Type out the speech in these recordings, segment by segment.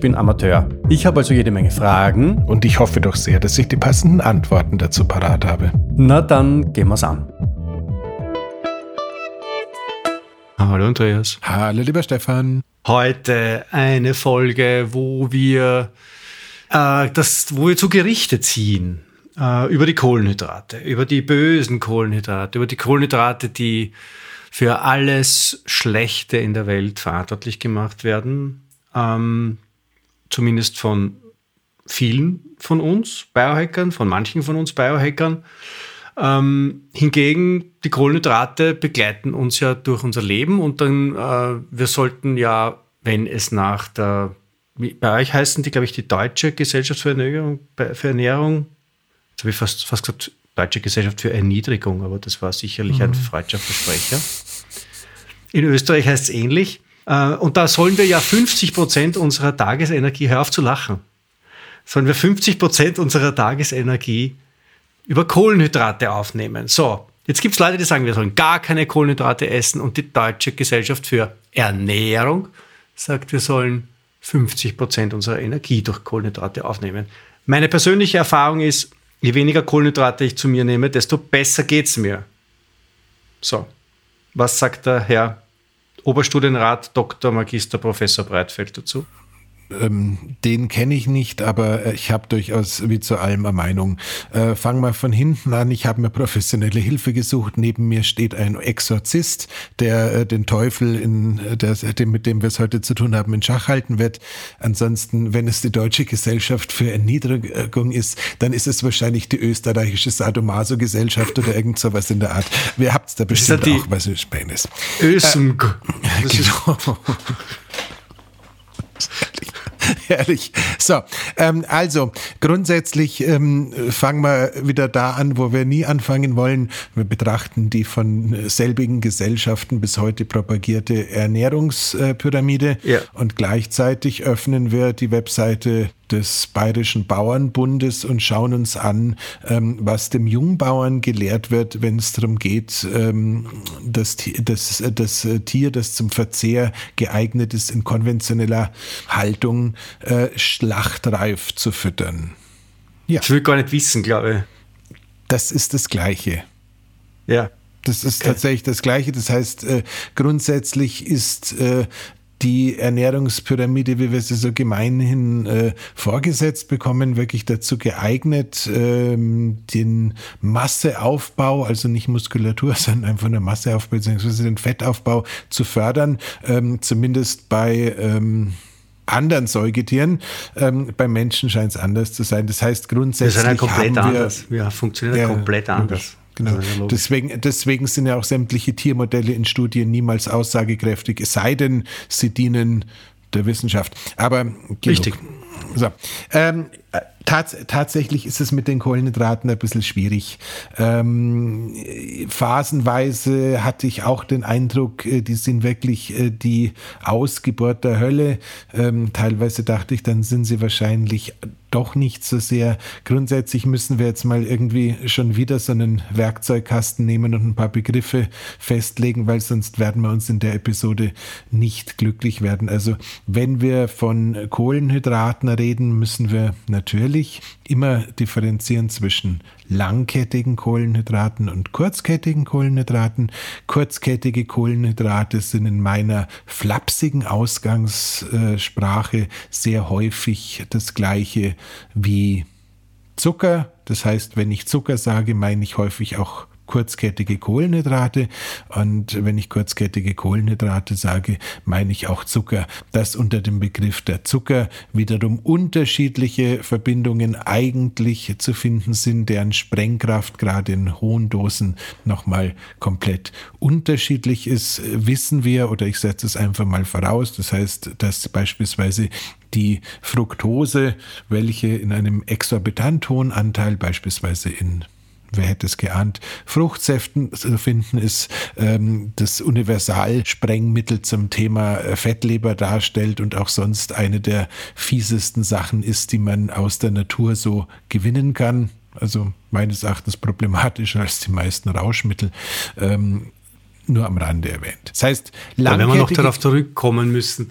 bin Amateur. Ich habe also jede Menge Fragen. Und ich hoffe doch sehr, dass ich die passenden Antworten dazu parat habe. Na dann gehen wir's an. Hallo Andreas. Hallo lieber Stefan. Heute eine Folge, wo wir äh, das, wo wir zu Gerichte ziehen äh, über die Kohlenhydrate, über die bösen Kohlenhydrate, über die Kohlenhydrate, die für alles Schlechte in der Welt verantwortlich gemacht werden ähm, zumindest von vielen von uns Biohackern, von manchen von uns Biohackern. Ähm, hingegen, die Kohlenhydrate begleiten uns ja durch unser Leben und dann, äh, wir sollten ja, wenn es nach der, bei euch heißen die, glaube ich, die Deutsche Gesellschaft für Ernährung, für Ernährung jetzt habe ich fast, fast gesagt, Deutsche Gesellschaft für Erniedrigung, aber das war sicherlich mhm. ein freudscher Versprecher. In Österreich heißt es ähnlich. Äh, und da sollen wir ja 50 Prozent unserer Tagesenergie, hör auf zu lachen, sollen wir 50 Prozent unserer Tagesenergie über Kohlenhydrate aufnehmen. So, jetzt gibt es Leute, die sagen, wir sollen gar keine Kohlenhydrate essen und die Deutsche Gesellschaft für Ernährung sagt, wir sollen 50 Prozent unserer Energie durch Kohlenhydrate aufnehmen. Meine persönliche Erfahrung ist, je weniger Kohlenhydrate ich zu mir nehme, desto besser geht es mir. So, was sagt der Herr Oberstudienrat Dr. Magister Professor Breitfeld dazu? Ähm, den kenne ich nicht, aber äh, ich habe durchaus wie zu allem eine Meinung. Äh, fang mal von hinten an. Ich habe mir professionelle Hilfe gesucht. Neben mir steht ein Exorzist, der äh, den Teufel, in, äh, der, dem, mit dem wir es heute zu tun haben, in Schach halten wird. Ansonsten, wenn es die Deutsche Gesellschaft für Erniedrigung ist, dann ist es wahrscheinlich die österreichische Sadomaso-Gesellschaft oder irgend sowas in der Art. Wir habt da bestimmt auch was Spanisch. Ösung. Äh, genau. Herrlich. So, ähm, also grundsätzlich ähm, fangen wir wieder da an, wo wir nie anfangen wollen. Wir betrachten die von selbigen Gesellschaften bis heute propagierte Ernährungspyramide ja. und gleichzeitig öffnen wir die Webseite des Bayerischen Bauernbundes und schauen uns an, ähm, was dem Jungbauern gelehrt wird, wenn es darum geht, ähm, das, das, das Tier, das zum Verzehr geeignet ist, in konventioneller Haltung äh, schlachtreif zu füttern. Ja. Ich will gar nicht wissen, glaube ich. Das ist das Gleiche. Ja. Das ist okay. tatsächlich das Gleiche. Das heißt, äh, grundsätzlich ist äh, die Ernährungspyramide, wie wir sie so gemeinhin äh, vorgesetzt bekommen, wirklich dazu geeignet, ähm, den Masseaufbau, also nicht Muskulatur, sondern einfach nur Masseaufbau beziehungsweise den Fettaufbau zu fördern, ähm, zumindest bei ähm, anderen Säugetieren. Ähm, beim Menschen scheint es anders zu sein. Das heißt, grundsätzlich. Wir sind ja komplett anders. Wir funktionieren ja, komplett anders. Genau. Deswegen, deswegen sind ja auch sämtliche Tiermodelle in Studien niemals aussagekräftig, es sei denn, sie dienen der Wissenschaft. Aber genug. Richtig. So. Ähm, tats tatsächlich ist es mit den Kohlenhydraten ein bisschen schwierig. Ähm, phasenweise hatte ich auch den Eindruck, äh, die sind wirklich äh, die Ausgeburt der Hölle. Ähm, teilweise dachte ich, dann sind sie wahrscheinlich doch nicht so sehr. Grundsätzlich müssen wir jetzt mal irgendwie schon wieder so einen Werkzeugkasten nehmen und ein paar Begriffe festlegen, weil sonst werden wir uns in der Episode nicht glücklich werden. Also wenn wir von Kohlenhydraten reden, müssen wir natürlich immer differenzieren zwischen langkettigen Kohlenhydraten und kurzkettigen Kohlenhydraten. Kurzkettige Kohlenhydrate sind in meiner flapsigen Ausgangssprache sehr häufig das gleiche wie Zucker. Das heißt, wenn ich Zucker sage, meine ich häufig auch kurzkettige Kohlenhydrate. Und wenn ich kurzkettige Kohlenhydrate sage, meine ich auch Zucker. Das unter dem Begriff der Zucker wiederum unterschiedliche Verbindungen eigentlich zu finden sind, deren Sprengkraft gerade in hohen Dosen nochmal komplett unterschiedlich ist, wissen wir oder ich setze es einfach mal voraus. Das heißt, dass beispielsweise die Fructose, welche in einem exorbitant hohen Anteil beispielsweise in wer hätte es geahnt, Fruchtsäften zu finden ist, ähm, das Universalsprengmittel zum Thema äh, Fettleber darstellt und auch sonst eine der fiesesten Sachen ist, die man aus der Natur so gewinnen kann. Also meines Erachtens problematischer als die meisten Rauschmittel. Ähm, nur am Rande erwähnt. Das heißt, ja, wenn wir noch darauf zurückkommen müssen.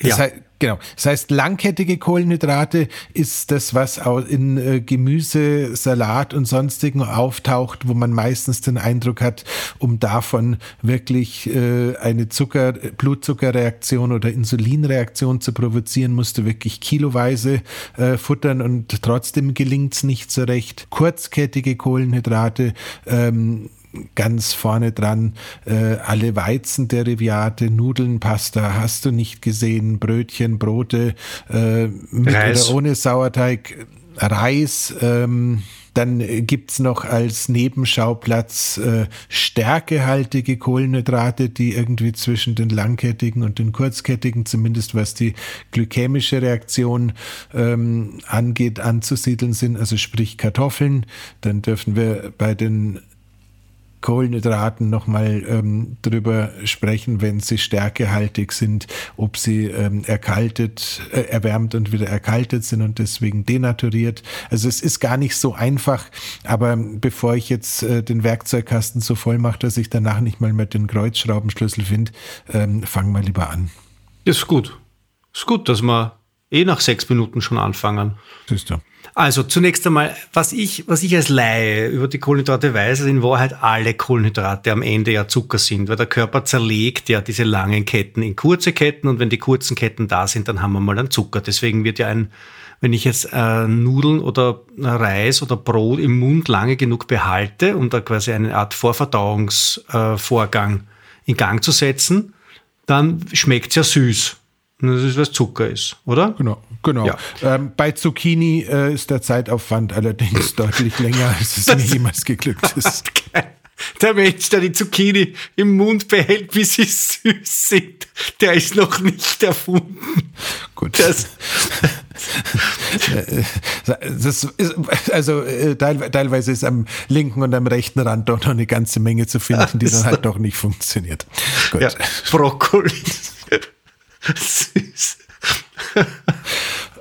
Ja. Das heißt, Genau. Das heißt, langkettige Kohlenhydrate ist das, was in äh, Gemüse, Salat und sonstigen auftaucht, wo man meistens den Eindruck hat, um davon wirklich äh, eine Zucker, Blutzuckerreaktion oder Insulinreaktion zu provozieren, musst du wirklich kiloweise äh, futtern und trotzdem gelingt es nicht so recht. Kurzkettige Kohlenhydrate ähm, ganz vorne dran äh, alle Weizenderivate, Nudeln, Pasta hast du nicht gesehen, Brötchen, Brote äh, mit Reis. oder ohne Sauerteig, Reis. Ähm, dann gibt's noch als Nebenschauplatz äh, stärkehaltige Kohlenhydrate, die irgendwie zwischen den langkettigen und den kurzkettigen, zumindest was die glykämische Reaktion ähm, angeht, anzusiedeln sind, also sprich Kartoffeln. Dann dürfen wir bei den Kohlenhydraten nochmal ähm, drüber sprechen, wenn sie stärkehaltig sind, ob sie ähm, erkaltet, äh, erwärmt und wieder erkaltet sind und deswegen denaturiert. Also es ist gar nicht so einfach, aber bevor ich jetzt äh, den Werkzeugkasten so voll mache, dass ich danach nicht mal mehr den Kreuzschraubenschlüssel finde, ähm, fangen wir lieber an. Ist gut. Ist gut, dass wir eh nach sechs Minuten schon anfangen. Siehst du. Also zunächst einmal, was ich, was ich als Laie über die Kohlenhydrate weiß, ist in Wahrheit alle Kohlenhydrate am Ende ja Zucker sind, weil der Körper zerlegt ja diese langen Ketten in kurze Ketten und wenn die kurzen Ketten da sind, dann haben wir mal einen Zucker. Deswegen wird ja ein, wenn ich jetzt äh, Nudeln oder Reis oder Brot im Mund lange genug behalte, um da quasi eine Art Vorverdauungsvorgang äh, in Gang zu setzen, dann schmeckt es ja süß. Das ist, was Zucker ist, oder? Genau, genau. Ja. Ähm, bei Zucchini äh, ist der Zeitaufwand allerdings deutlich länger, als es mir jemals geglückt ist. Der Mensch, der die Zucchini im Mund behält, bis sie süß sind, der ist noch nicht erfunden. Gut. Das, das ist, also äh, teilweise ist am linken und am rechten Rand doch noch eine ganze Menge zu finden, die dann halt doch nicht funktioniert. Gut. Ja, Brokkoli. Süß.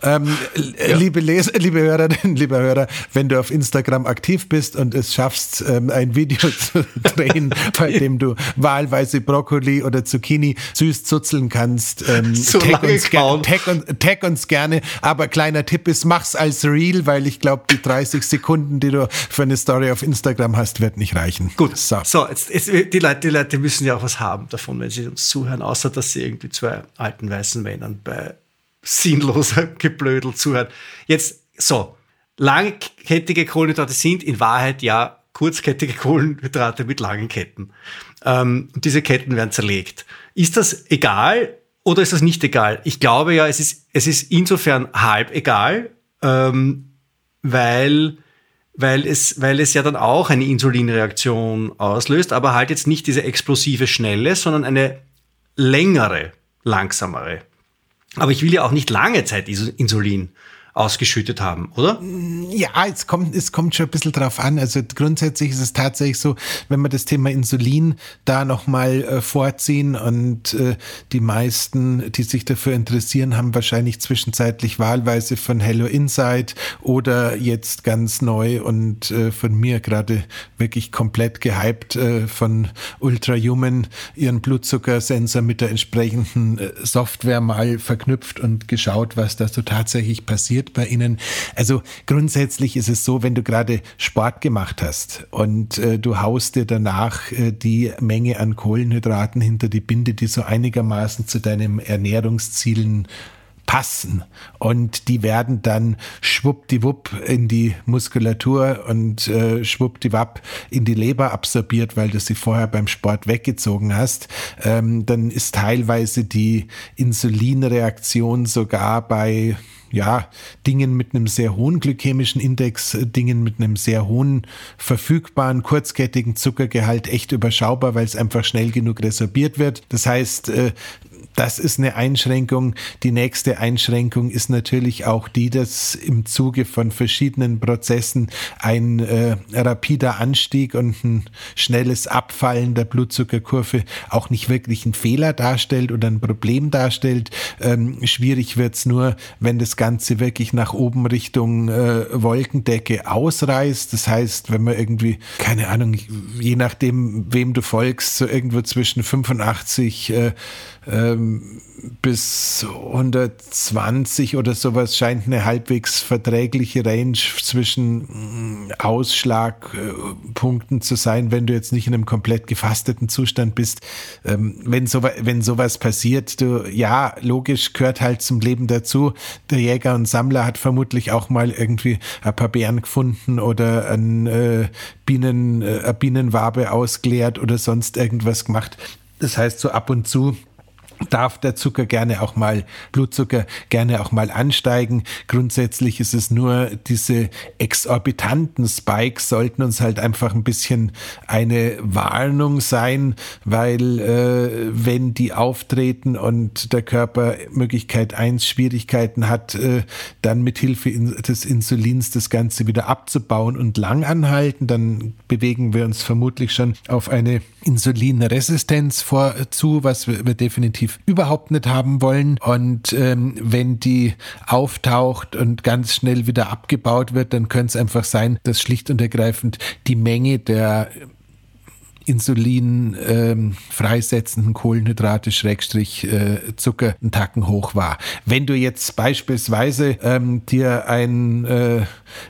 Ähm, ja. liebe, Leser, liebe Hörerinnen, liebe Hörer, wenn du auf Instagram aktiv bist und es schaffst, ähm, ein Video zu drehen, bei dem du wahlweise Brokkoli oder Zucchini süß zuzeln kannst, ähm, so tag, uns tag, uns, tag, uns gerne. Aber kleiner Tipp ist, mach's als Reel, weil ich glaube, die 30 Sekunden, die du für eine Story auf Instagram hast, wird nicht reichen. Gut, so, so jetzt, jetzt, die, Leute, die Leute müssen ja auch was haben davon, wenn sie uns zuhören, außer dass sie irgendwie zwei alten weißen Männern bei sinnloser Geblödel zuhört. Jetzt, so, langkettige Kohlenhydrate sind in Wahrheit ja kurzkettige Kohlenhydrate mit langen Ketten. Ähm, diese Ketten werden zerlegt. Ist das egal oder ist das nicht egal? Ich glaube ja, es ist, es ist insofern halb egal, ähm, weil, weil, es, weil es ja dann auch eine Insulinreaktion auslöst, aber halt jetzt nicht diese explosive schnelle, sondern eine längere, langsamere. Aber ich will ja auch nicht lange Zeit Insulin ausgeschüttet haben, oder? Ja, es kommt, es kommt schon ein bisschen drauf an. Also grundsätzlich ist es tatsächlich so, wenn wir das Thema Insulin da nochmal äh, vorziehen und äh, die meisten, die sich dafür interessieren, haben wahrscheinlich zwischenzeitlich wahlweise von Hello Insight oder jetzt ganz neu und äh, von mir gerade wirklich komplett gehypt äh, von Ultrahuman ihren Blutzuckersensor mit der entsprechenden äh, Software mal verknüpft und geschaut, was da so tatsächlich passiert passiert bei Ihnen? Also grundsätzlich ist es so, wenn du gerade Sport gemacht hast und äh, du haust dir danach äh, die Menge an Kohlenhydraten hinter die Binde, die so einigermaßen zu deinen Ernährungszielen hassen. Und die werden dann schwuppdiwupp in die Muskulatur und äh, schwuppdiwapp in die Leber absorbiert, weil du sie vorher beim Sport weggezogen hast. Ähm, dann ist teilweise die Insulinreaktion sogar bei ja, Dingen mit einem sehr hohen glykämischen Index, äh, Dingen mit einem sehr hohen verfügbaren kurzkettigen Zuckergehalt echt überschaubar, weil es einfach schnell genug resorbiert wird. Das heißt, äh, das ist eine Einschränkung. Die nächste Einschränkung ist natürlich auch die, dass im Zuge von verschiedenen Prozessen ein äh, rapider Anstieg und ein schnelles Abfallen der Blutzuckerkurve auch nicht wirklich ein Fehler darstellt oder ein Problem darstellt. Ähm, schwierig wird's nur, wenn das Ganze wirklich nach oben Richtung äh, Wolkendecke ausreißt. Das heißt, wenn man irgendwie, keine Ahnung, je nachdem, wem du folgst, so irgendwo zwischen 85 äh, ähm, bis 120 oder sowas scheint eine halbwegs verträgliche Range zwischen mm, Ausschlagpunkten zu sein, wenn du jetzt nicht in einem komplett gefasteten Zustand bist. Ähm, wenn, so, wenn sowas passiert, du, ja, logisch gehört halt zum Leben dazu. Der Jäger und Sammler hat vermutlich auch mal irgendwie ein paar Bären gefunden oder ein äh, Bienen, äh, eine Bienenwabe ausgeleert oder sonst irgendwas gemacht. Das heißt, so ab und zu darf der Zucker gerne auch mal, Blutzucker gerne auch mal ansteigen. Grundsätzlich ist es nur diese exorbitanten Spikes sollten uns halt einfach ein bisschen eine Warnung sein, weil äh, wenn die auftreten und der Körper Möglichkeit eins Schwierigkeiten hat, äh, dann mit Hilfe des Insulins das Ganze wieder abzubauen und lang anhalten, dann bewegen wir uns vermutlich schon auf eine Insulinresistenz vorzu, was wir, wir definitiv überhaupt nicht haben wollen. Und ähm, wenn die auftaucht und ganz schnell wieder abgebaut wird, dann könnte es einfach sein, dass schlicht und ergreifend die Menge der Insulin ähm, freisetzenden Kohlenhydrate Schrägstrich äh, Zucker einen Tacken hoch war. Wenn du jetzt beispielsweise ähm, dir ein äh,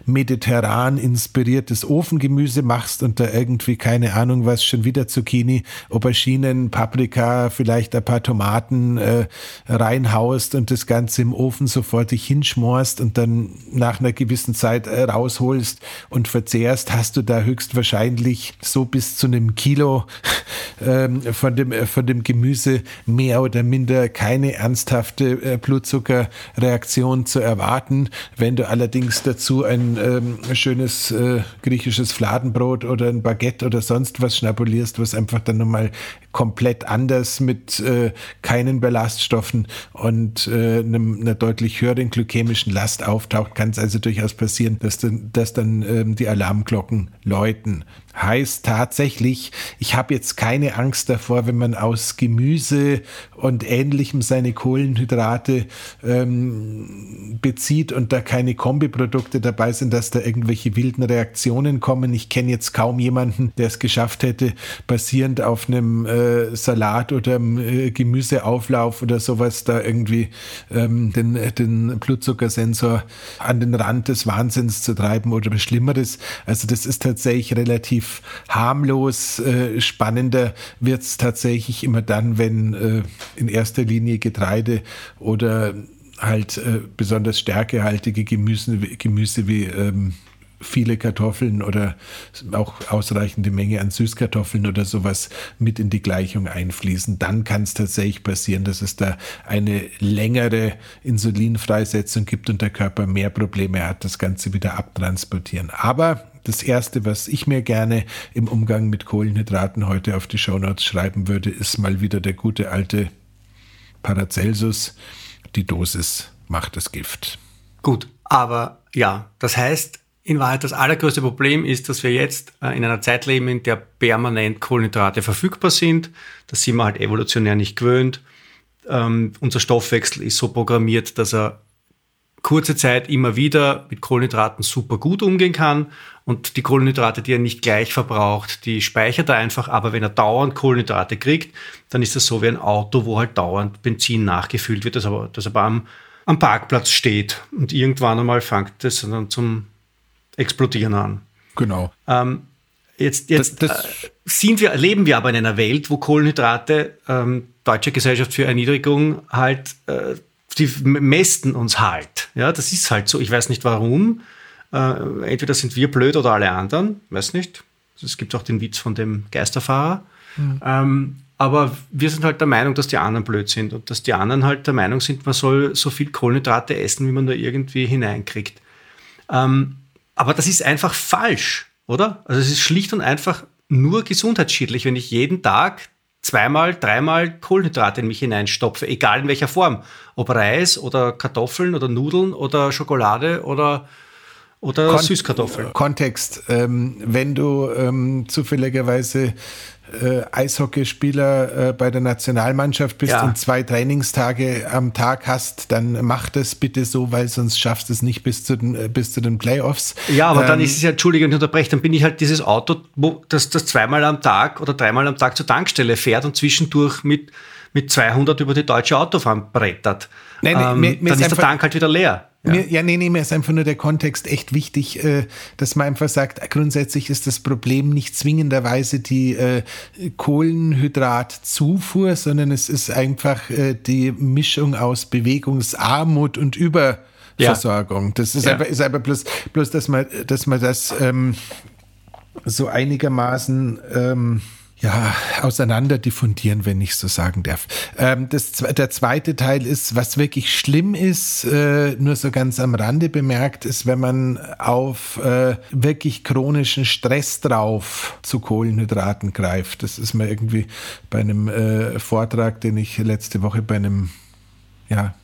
mediterran inspiriertes Ofengemüse machst und da irgendwie keine Ahnung was schon wieder Zucchini, Auberginen, Paprika, vielleicht ein paar Tomaten äh, reinhaust und das Ganze im Ofen sofort dich hinschmorst und dann nach einer gewissen Zeit äh, rausholst und verzehrst, hast du da höchstwahrscheinlich so bis zu einem ähm, von, dem, äh, von dem Gemüse mehr oder minder keine ernsthafte äh, Blutzuckerreaktion zu erwarten. Wenn du allerdings dazu ein ähm, schönes äh, griechisches Fladenbrot oder ein Baguette oder sonst was schnapulierst, was einfach dann nochmal komplett anders mit äh, keinen Ballaststoffen und äh, einem, einer deutlich höheren glykämischen Last auftaucht, kann es also durchaus passieren, dass dann, dass dann ähm, die Alarmglocken läuten heißt tatsächlich, ich habe jetzt keine Angst davor, wenn man aus Gemüse und ähnlichem seine Kohlenhydrate ähm, bezieht und da keine Kombiprodukte dabei sind, dass da irgendwelche wilden Reaktionen kommen. Ich kenne jetzt kaum jemanden, der es geschafft hätte, basierend auf einem äh, Salat oder einem äh, Gemüseauflauf oder sowas da irgendwie ähm, den, den Blutzuckersensor an den Rand des Wahnsinns zu treiben oder Schlimmeres. Also das ist tatsächlich relativ relativ harmlos. Äh, spannender wird es tatsächlich immer dann, wenn äh, in erster Linie Getreide oder halt äh, besonders stärkehaltige Gemüse, Gemüse wie ähm, viele Kartoffeln oder auch ausreichende Menge an Süßkartoffeln oder sowas mit in die Gleichung einfließen, dann kann es tatsächlich passieren, dass es da eine längere Insulinfreisetzung gibt und der Körper mehr Probleme hat, das Ganze wieder abtransportieren. Aber das erste, was ich mir gerne im Umgang mit Kohlenhydraten heute auf die Shownotes schreiben würde, ist mal wieder der gute alte Paracelsus. Die Dosis macht das Gift. Gut, aber ja, das heißt, in Wahrheit das allergrößte Problem ist, dass wir jetzt äh, in einer Zeit leben, in der permanent Kohlenhydrate verfügbar sind. Das sind wir halt evolutionär nicht gewöhnt. Ähm, unser Stoffwechsel ist so programmiert, dass er kurze Zeit immer wieder mit Kohlenhydraten super gut umgehen kann. Und die Kohlenhydrate, die er nicht gleich verbraucht, die speichert er einfach. Aber wenn er dauernd Kohlenhydrate kriegt, dann ist das so wie ein Auto, wo halt dauernd Benzin nachgefüllt wird, das aber, das aber am, am Parkplatz steht. Und irgendwann einmal fängt es dann zum Explodieren an. Genau. Ähm, jetzt jetzt das, das äh, sind wir, leben wir aber in einer Welt, wo Kohlenhydrate, ähm, Deutsche Gesellschaft für Erniedrigung, halt äh, die mästen uns halt. Ja, das ist halt so. Ich weiß nicht warum. Äh, entweder sind wir blöd oder alle anderen. Weiß nicht. Es gibt auch den Witz von dem Geisterfahrer. Mhm. Ähm, aber wir sind halt der Meinung, dass die anderen blöd sind und dass die anderen halt der Meinung sind, man soll so viel Kohlenhydrate essen, wie man da irgendwie hineinkriegt. Ähm, aber das ist einfach falsch, oder? Also es ist schlicht und einfach nur gesundheitsschädlich, wenn ich jeden Tag zweimal, dreimal Kohlenhydrate in mich hineinstopfe, egal in welcher Form. Ob Reis oder Kartoffeln oder Nudeln oder Schokolade oder, oder Kon Süßkartoffeln. Kontext, ähm, wenn du ähm, zufälligerweise äh, Eishockeyspieler äh, bei der Nationalmannschaft bist ja. und zwei Trainingstage am Tag hast, dann mach das bitte so, weil sonst schaffst du es nicht bis zu den, äh, bis zu den Playoffs. Ja, aber ähm, dann ist es ja, Entschuldigung, ich unterbreche, dann bin ich halt dieses Auto, wo das, das zweimal am Tag oder dreimal am Tag zur Tankstelle fährt und zwischendurch mit, mit 200 über die deutsche Autobahn brettert. Nein, ähm, mir, mir dann ist, ist der Tank halt wieder leer. Ja. Mir, ja, nee, nee, mir ist einfach nur der Kontext echt wichtig, äh, dass man einfach sagt, grundsätzlich ist das Problem nicht zwingenderweise die äh, Kohlenhydratzufuhr, sondern es ist einfach äh, die Mischung aus Bewegungsarmut und Überversorgung. Ja. Das ist, ja. einfach, ist einfach bloß, bloß, dass man, dass man das ähm, so einigermaßen ähm, ja, auseinander diffundieren, wenn ich so sagen darf. Ähm, das, der zweite Teil ist, was wirklich schlimm ist, äh, nur so ganz am Rande bemerkt, ist, wenn man auf äh, wirklich chronischen Stress drauf zu Kohlenhydraten greift. Das ist mir irgendwie bei einem äh, Vortrag, den ich letzte Woche bei einem ja,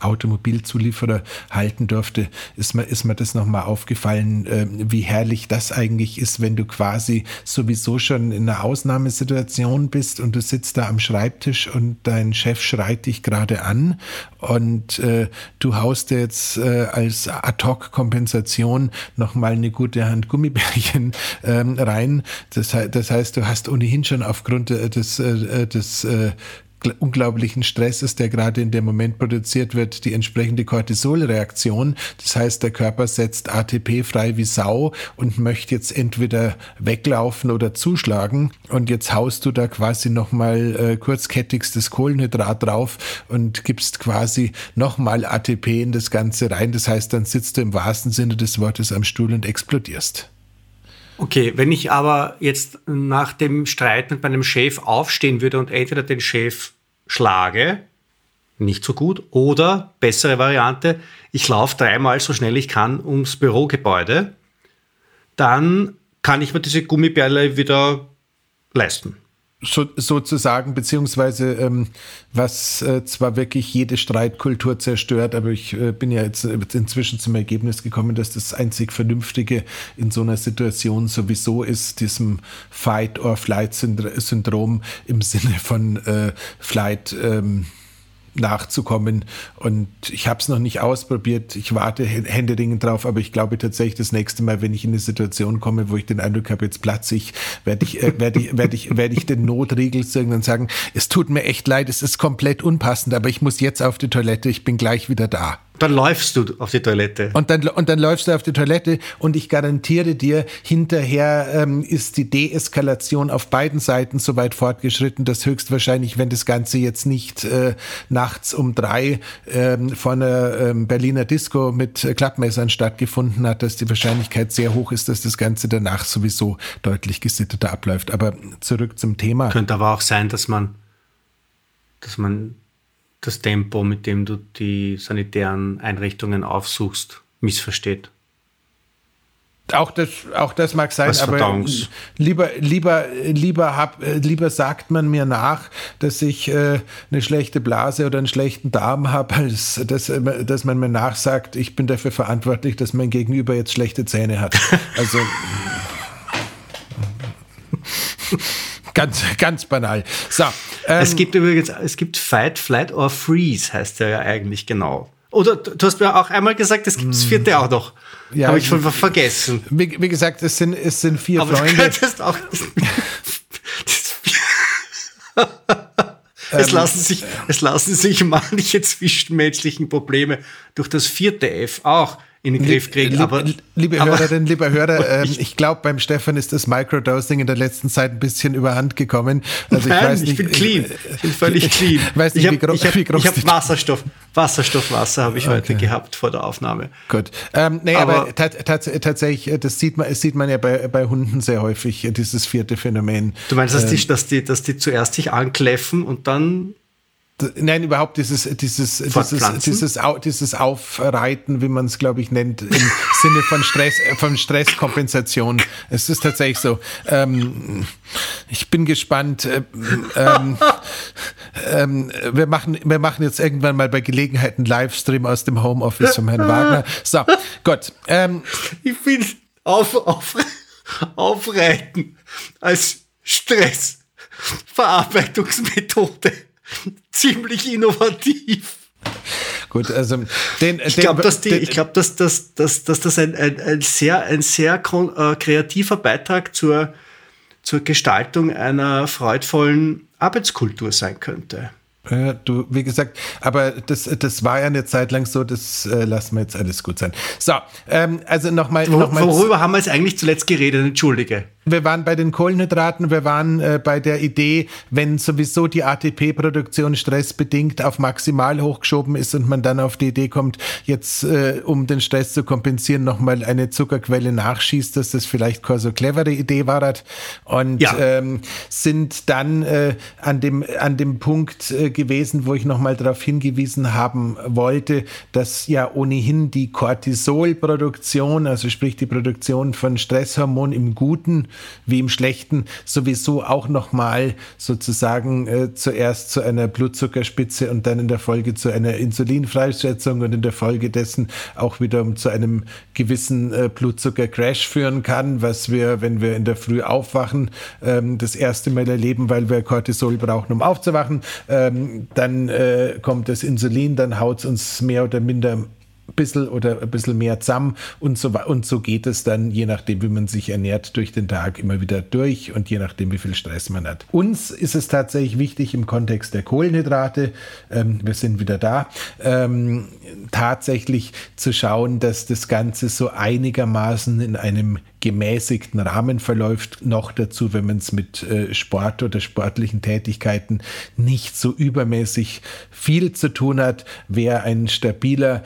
Automobilzulieferer halten durfte, ist mir, ist mir das nochmal aufgefallen, äh, wie herrlich das eigentlich ist, wenn du quasi sowieso schon in einer Ausnahmesituation bist und du sitzt da am Schreibtisch und dein Chef schreit dich gerade an und äh, du haust jetzt äh, als Ad-Hoc-Kompensation nochmal eine gute Hand Gummibärchen ähm, rein. Das, das, heißt, du hast ohnehin schon aufgrund des, äh, des äh, unglaublichen Stresses, der gerade in dem Moment produziert wird, die entsprechende Cortisolreaktion. Das heißt, der Körper setzt ATP frei wie Sau und möchte jetzt entweder weglaufen oder zuschlagen. Und jetzt haust du da quasi nochmal äh, kurzkettigstes Kohlenhydrat drauf und gibst quasi nochmal ATP in das Ganze rein. Das heißt, dann sitzt du im wahrsten Sinne des Wortes am Stuhl und explodierst. Okay, wenn ich aber jetzt nach dem Streit mit meinem Chef aufstehen würde und entweder den Chef schlage, nicht so gut, oder bessere Variante, ich laufe dreimal so schnell ich kann ums Bürogebäude, dann kann ich mir diese Gummibärle wieder leisten so, sozusagen, beziehungsweise ähm, was äh, zwar wirklich jede Streitkultur zerstört, aber ich äh, bin ja jetzt inzwischen zum Ergebnis gekommen, dass das einzig Vernünftige in so einer Situation sowieso ist, diesem Fight-or-Flight-Syndrom im Sinne von äh, Flight. Ähm, nachzukommen. Und ich habe es noch nicht ausprobiert. Ich warte händeringend drauf, aber ich glaube tatsächlich, das nächste Mal, wenn ich in eine Situation komme, wo ich den Eindruck habe, jetzt platze ich, werde ich, äh, werde ich, werde ich, werde ich den Notriegel irgendwann sagen, es tut mir echt leid, es ist komplett unpassend, aber ich muss jetzt auf die Toilette, ich bin gleich wieder da. Dann läufst du auf die Toilette. Und dann, und dann läufst du auf die Toilette und ich garantiere dir, hinterher ähm, ist die Deeskalation auf beiden Seiten so weit fortgeschritten, dass höchstwahrscheinlich, wenn das Ganze jetzt nicht äh, nachts um drei ähm, vor einer ähm, Berliner Disco mit Klappmessern stattgefunden hat, dass die Wahrscheinlichkeit sehr hoch ist, dass das Ganze danach sowieso deutlich gesitteter abläuft. Aber zurück zum Thema. Könnte aber auch sein, dass man, dass man das Tempo, mit dem du die sanitären Einrichtungen aufsuchst, missversteht. Auch das, auch das mag sein, aber lieber, lieber, lieber, hab, lieber sagt man mir nach, dass ich äh, eine schlechte Blase oder einen schlechten Darm habe, als dass, dass man mir nachsagt, ich bin dafür verantwortlich, dass mein Gegenüber jetzt schlechte Zähne hat. Also. Ganz, ganz banal. So, ähm, es gibt übrigens, es gibt Fight, Flight or Freeze, heißt der ja eigentlich genau. Oder du hast mir auch einmal gesagt, es gibt das vierte auch noch. Ja, Habe ich schon vergessen. Wie, wie, gesagt, es sind, es sind vier Aber Freunde. Du könntest auch. es, lassen sich, es lassen sich manche zwischenmenschlichen Probleme durch das vierte F auch in den Griff kriegen. Lieb, aber, liebe aber, Hörerinnen, lieber Hörer, ähm, ich glaube, beim Stefan ist das Microdosing in der letzten Zeit ein bisschen überhand gekommen. Also Nein, ich, weiß nicht, ich bin clean. Ich bin völlig clean. Weiß nicht, ich habe hab, hab Wasserstoff. Wasserstoffwasser habe ich okay. heute gehabt vor der Aufnahme. Gut. Ähm, nee, aber, aber tatsächlich, äh, das sieht man, das sieht man ja bei, bei Hunden sehr häufig, äh, dieses vierte Phänomen. Du meinst, dass, ähm, die, dass, die, dass die zuerst sich ankläffen und dann Nein, überhaupt dieses, dieses, dieses, dieses, dieses Aufreiten, wie man es, glaube ich, nennt, im Sinne von Stress, von Stresskompensation. Es ist tatsächlich so. Ähm, ich bin gespannt. Äh, ähm, ähm, wir, machen, wir machen jetzt irgendwann mal bei Gelegenheit einen Livestream aus dem Homeoffice von Herrn Wagner. So, gut. Ähm, ich finde auf, auf, Aufreiten als Stressverarbeitungsmethode ziemlich innovativ. Gut, also den, ich glaube, dass, die, ich glaub, dass, dass, dass, dass das ein, ein, ein sehr, ein sehr äh, kreativer Beitrag zur, zur Gestaltung einer freudvollen Arbeitskultur sein könnte. Ja, du, wie gesagt, aber das, das war ja eine Zeit lang so, das äh, lassen wir jetzt alles gut sein. So, ähm, also nochmal. Wo, noch worüber haben wir jetzt eigentlich zuletzt geredet? Entschuldige. Wir waren bei den Kohlenhydraten, wir waren äh, bei der Idee, wenn sowieso die ATP-Produktion stressbedingt auf maximal hochgeschoben ist und man dann auf die Idee kommt, jetzt äh, um den Stress zu kompensieren, nochmal eine Zuckerquelle nachschießt, dass das vielleicht keine so clevere Idee war. Und ja. ähm, sind dann äh, an, dem, an dem Punkt äh, gewesen, wo ich nochmal darauf hingewiesen haben wollte, dass ja ohnehin die Cortisolproduktion, also sprich die Produktion von Stresshormon im Guten wie im Schlechten sowieso auch nochmal sozusagen äh, zuerst zu einer Blutzuckerspitze und dann in der Folge zu einer Insulinfreisetzung und in der Folge dessen auch wieder zu einem gewissen äh, Blutzuckercrash führen kann, was wir, wenn wir in der Früh aufwachen, ähm, das erste Mal erleben, weil wir Cortisol brauchen, um aufzuwachen. Ähm, dann äh, kommt das Insulin, dann haut es uns mehr oder minder bisschen oder ein bisschen mehr zusammen und so, und so geht es dann, je nachdem, wie man sich ernährt, durch den Tag immer wieder durch und je nachdem, wie viel Stress man hat. Uns ist es tatsächlich wichtig im Kontext der Kohlenhydrate, ähm, wir sind wieder da, ähm, tatsächlich zu schauen, dass das Ganze so einigermaßen in einem gemäßigten Rahmen verläuft. Noch dazu, wenn man es mit äh, Sport oder sportlichen Tätigkeiten nicht so übermäßig viel zu tun hat, wäre ein stabiler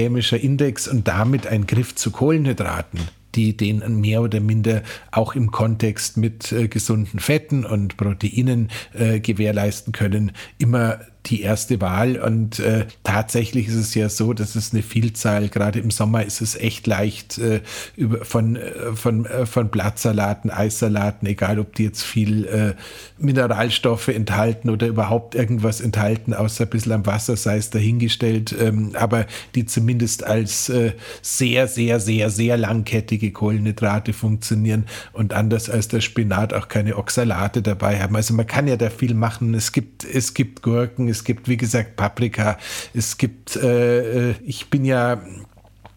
glykämischer Index und damit ein Griff zu Kohlenhydraten die den mehr oder minder auch im Kontext mit äh, gesunden Fetten und Proteinen äh, gewährleisten können, immer die erste Wahl. Und äh, tatsächlich ist es ja so, dass es eine Vielzahl, gerade im Sommer ist es echt leicht äh, über, von, äh, von, äh, von Blattsalaten, Eissalaten, egal ob die jetzt viel äh, Mineralstoffe enthalten oder überhaupt irgendwas enthalten, außer ein bisschen am Wasser, sei es dahingestellt, ähm, aber die zumindest als äh, sehr, sehr, sehr, sehr langkettige Kohlenhydrate funktionieren und anders als der Spinat auch keine Oxalate dabei haben. Also man kann ja da viel machen. Es gibt, es gibt Gurken, es gibt, wie gesagt, Paprika. Es gibt, äh, äh ich bin ja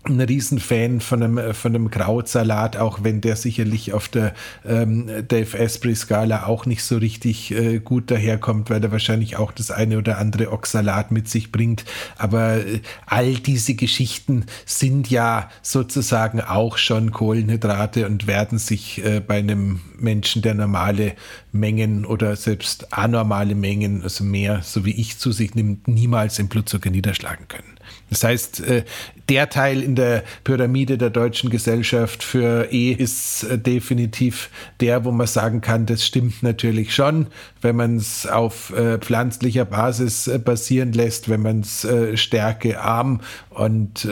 ein Riesenfan von einem, von einem Krautsalat, auch wenn der sicherlich auf der ähm, Dave Asprey-Skala auch nicht so richtig äh, gut daherkommt, weil er wahrscheinlich auch das eine oder andere Oxalat mit sich bringt. Aber äh, all diese Geschichten sind ja sozusagen auch schon Kohlenhydrate und werden sich äh, bei einem Menschen, der normale Mengen oder selbst anormale Mengen, also mehr, so wie ich zu sich nimmt, niemals im Blutzucker niederschlagen können. Das heißt, äh, der Teil in der Pyramide der deutschen Gesellschaft für E ist äh, definitiv der, wo man sagen kann, das stimmt natürlich schon, wenn man es auf äh, pflanzlicher Basis basieren lässt, wenn man es stärkearm und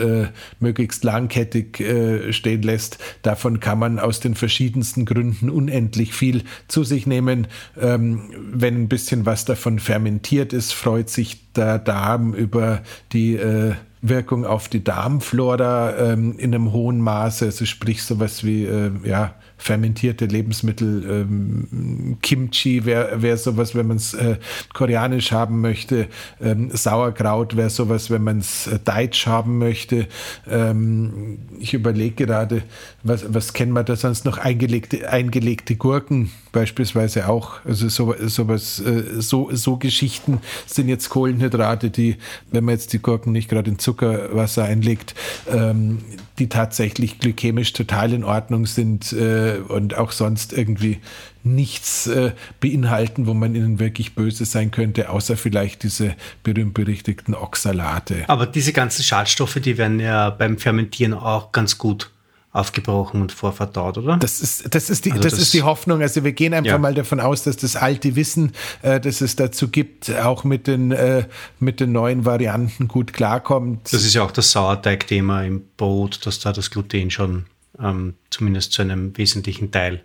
möglichst langkettig stehen lässt. Davon kann man aus den verschiedensten Gründen unendlich viel zu sich nehmen. Ähm, wenn ein bisschen was davon fermentiert ist, freut sich der Darm über die äh, Wirkung auf die Darmflora ähm, in einem hohen Maße, also sprich sowas wie äh, ja, fermentierte Lebensmittel. Ähm, Kimchi wäre wär sowas, wenn man es äh, koreanisch haben möchte. Ähm, Sauerkraut wäre sowas, wenn man es äh, deutsch haben möchte. Ähm, ich überlege gerade, was, was kennen wir da sonst noch? Eingelegte, eingelegte Gurken beispielsweise auch. Also so, sowas, äh, so, so Geschichten sind jetzt Kohlenhydrate, die, wenn man jetzt die Gurken nicht gerade in Zuckerwasser einlegt, ähm, die tatsächlich glykämisch total in Ordnung sind äh, und auch sonst irgendwie nichts äh, beinhalten, wo man ihnen wirklich böse sein könnte, außer vielleicht diese berühmt-berüchtigten Oxalate. Aber diese ganzen Schadstoffe, die werden ja beim Fermentieren auch ganz gut aufgebrochen und vorverdaut, oder? Das ist, das ist, die, also das, das, ist die Hoffnung. Also wir gehen einfach ja. mal davon aus, dass das alte Wissen, äh, das es dazu gibt, auch mit den, äh, mit den neuen Varianten gut klarkommt. Das ist ja auch das Sauerteig-Thema im Brot, dass da das Gluten schon ähm, zumindest zu einem wesentlichen Teil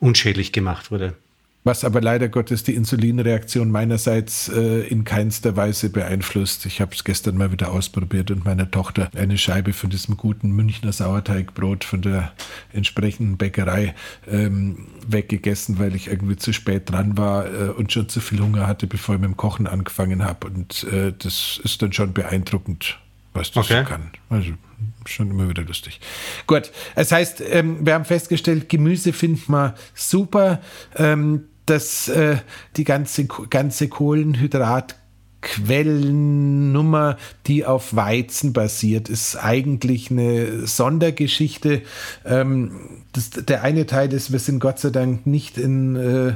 unschädlich gemacht wurde was aber leider Gottes die Insulinreaktion meinerseits äh, in keinster Weise beeinflusst. Ich habe es gestern mal wieder ausprobiert und meiner Tochter eine Scheibe von diesem guten Münchner Sauerteigbrot von der entsprechenden Bäckerei ähm, weggegessen, weil ich irgendwie zu spät dran war äh, und schon zu viel Hunger hatte, bevor ich mit dem Kochen angefangen habe. Und äh, das ist dann schon beeindruckend, was das okay. kann. Also schon immer wieder lustig. Gut, das heißt, ähm, wir haben festgestellt, Gemüse findet man super. Ähm, dass äh, die ganze, ganze Kohlenhydrat Quellennummer, die auf Weizen basiert, ist eigentlich eine Sondergeschichte. Ähm, das, der eine Teil ist, wir sind Gott sei Dank nicht in äh,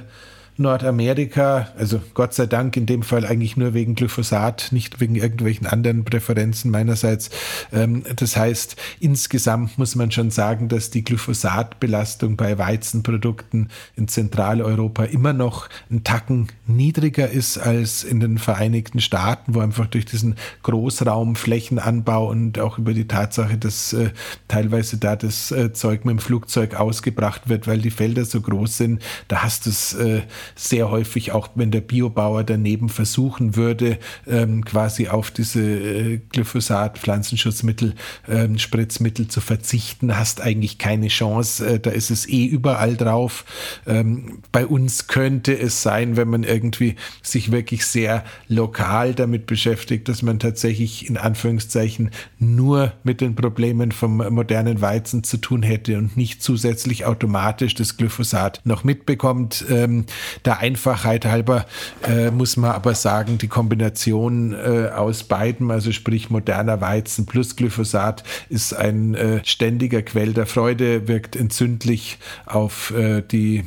Nordamerika, also Gott sei Dank in dem Fall eigentlich nur wegen Glyphosat, nicht wegen irgendwelchen anderen Präferenzen meinerseits. Ähm, das heißt, insgesamt muss man schon sagen, dass die Glyphosatbelastung bei Weizenprodukten in Zentraleuropa immer noch ein Tacken niedriger ist als in den Vereinigten Staaten, wo einfach durch diesen Großraumflächenanbau und auch über die Tatsache, dass äh, teilweise da das äh, Zeug mit dem Flugzeug ausgebracht wird, weil die Felder so groß sind, da hast du es äh, sehr häufig auch, wenn der Biobauer daneben versuchen würde, ähm, quasi auf diese äh, Glyphosat, Pflanzenschutzmittel, ähm, Spritzmittel zu verzichten, hast eigentlich keine Chance. Äh, da ist es eh überall drauf. Ähm, bei uns könnte es sein, wenn man irgendwie sich wirklich sehr lokal damit beschäftigt, dass man tatsächlich in Anführungszeichen nur mit den Problemen vom modernen Weizen zu tun hätte und nicht zusätzlich automatisch das Glyphosat noch mitbekommt. Ähm, der Einfachheit halber äh, muss man aber sagen, die Kombination äh, aus beiden, also sprich moderner Weizen plus Glyphosat, ist ein äh, ständiger Quell der Freude, wirkt entzündlich auf äh, die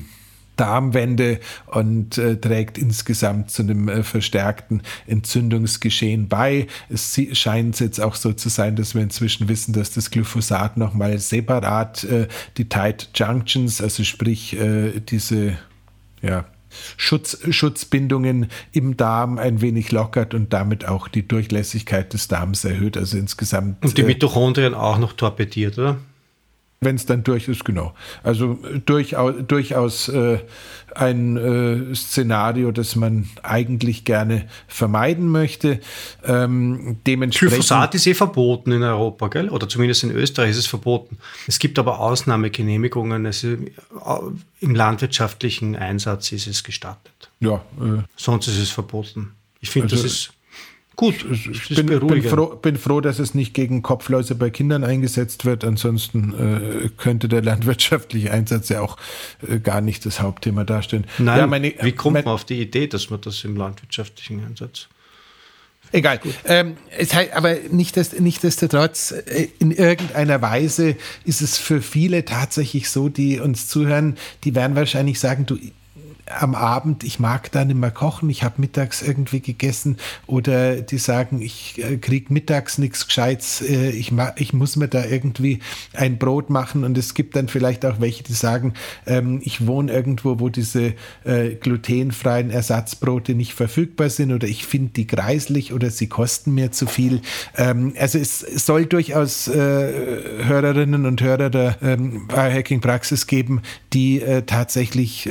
Darmwände und äh, trägt insgesamt zu einem äh, verstärkten Entzündungsgeschehen bei. Es scheint jetzt auch so zu sein, dass wir inzwischen wissen, dass das Glyphosat nochmal separat äh, die Tight Junctions, also sprich äh, diese ja, Schutz, Schutzbindungen im Darm ein wenig lockert und damit auch die Durchlässigkeit des Darms erhöht. Also insgesamt. Und die äh, Mitochondrien auch noch torpediert, oder? Wenn es dann durch ist, genau. Also durchaus, durchaus äh, ein äh, Szenario, das man eigentlich gerne vermeiden möchte. Ähm, dementsprechend Glyphosat ist eh verboten in Europa, gell? oder zumindest in Österreich ist es verboten. Es gibt aber Ausnahmegenehmigungen. Also Im landwirtschaftlichen Einsatz ist es gestattet. Ja. Äh, Sonst ist es verboten. Ich finde, also, das ist Gut, ich bin, bin, froh, bin, froh, dass es nicht gegen Kopfläuse bei Kindern eingesetzt wird. Ansonsten äh, könnte der landwirtschaftliche Einsatz ja auch äh, gar nicht das Hauptthema darstellen. Nein, ja, meine, wie kommt man auf die Idee, dass man das im landwirtschaftlichen Einsatz Egal. Ähm, es heißt, aber nichtsdestotrotz, äh, in irgendeiner Weise ist es für viele tatsächlich so, die uns zuhören, die werden wahrscheinlich sagen, du, am Abend, ich mag da nicht mehr kochen, ich habe mittags irgendwie gegessen oder die sagen, ich äh, kriege mittags nichts Gescheites, äh, ich, ich muss mir da irgendwie ein Brot machen und es gibt dann vielleicht auch welche, die sagen, ähm, ich wohne irgendwo, wo diese äh, glutenfreien Ersatzbrote nicht verfügbar sind oder ich finde die greislich oder sie kosten mir zu viel. Ähm, also es soll durchaus Hörerinnen und Hörer der ähm, Biohacking-Praxis geben, die tatsächlich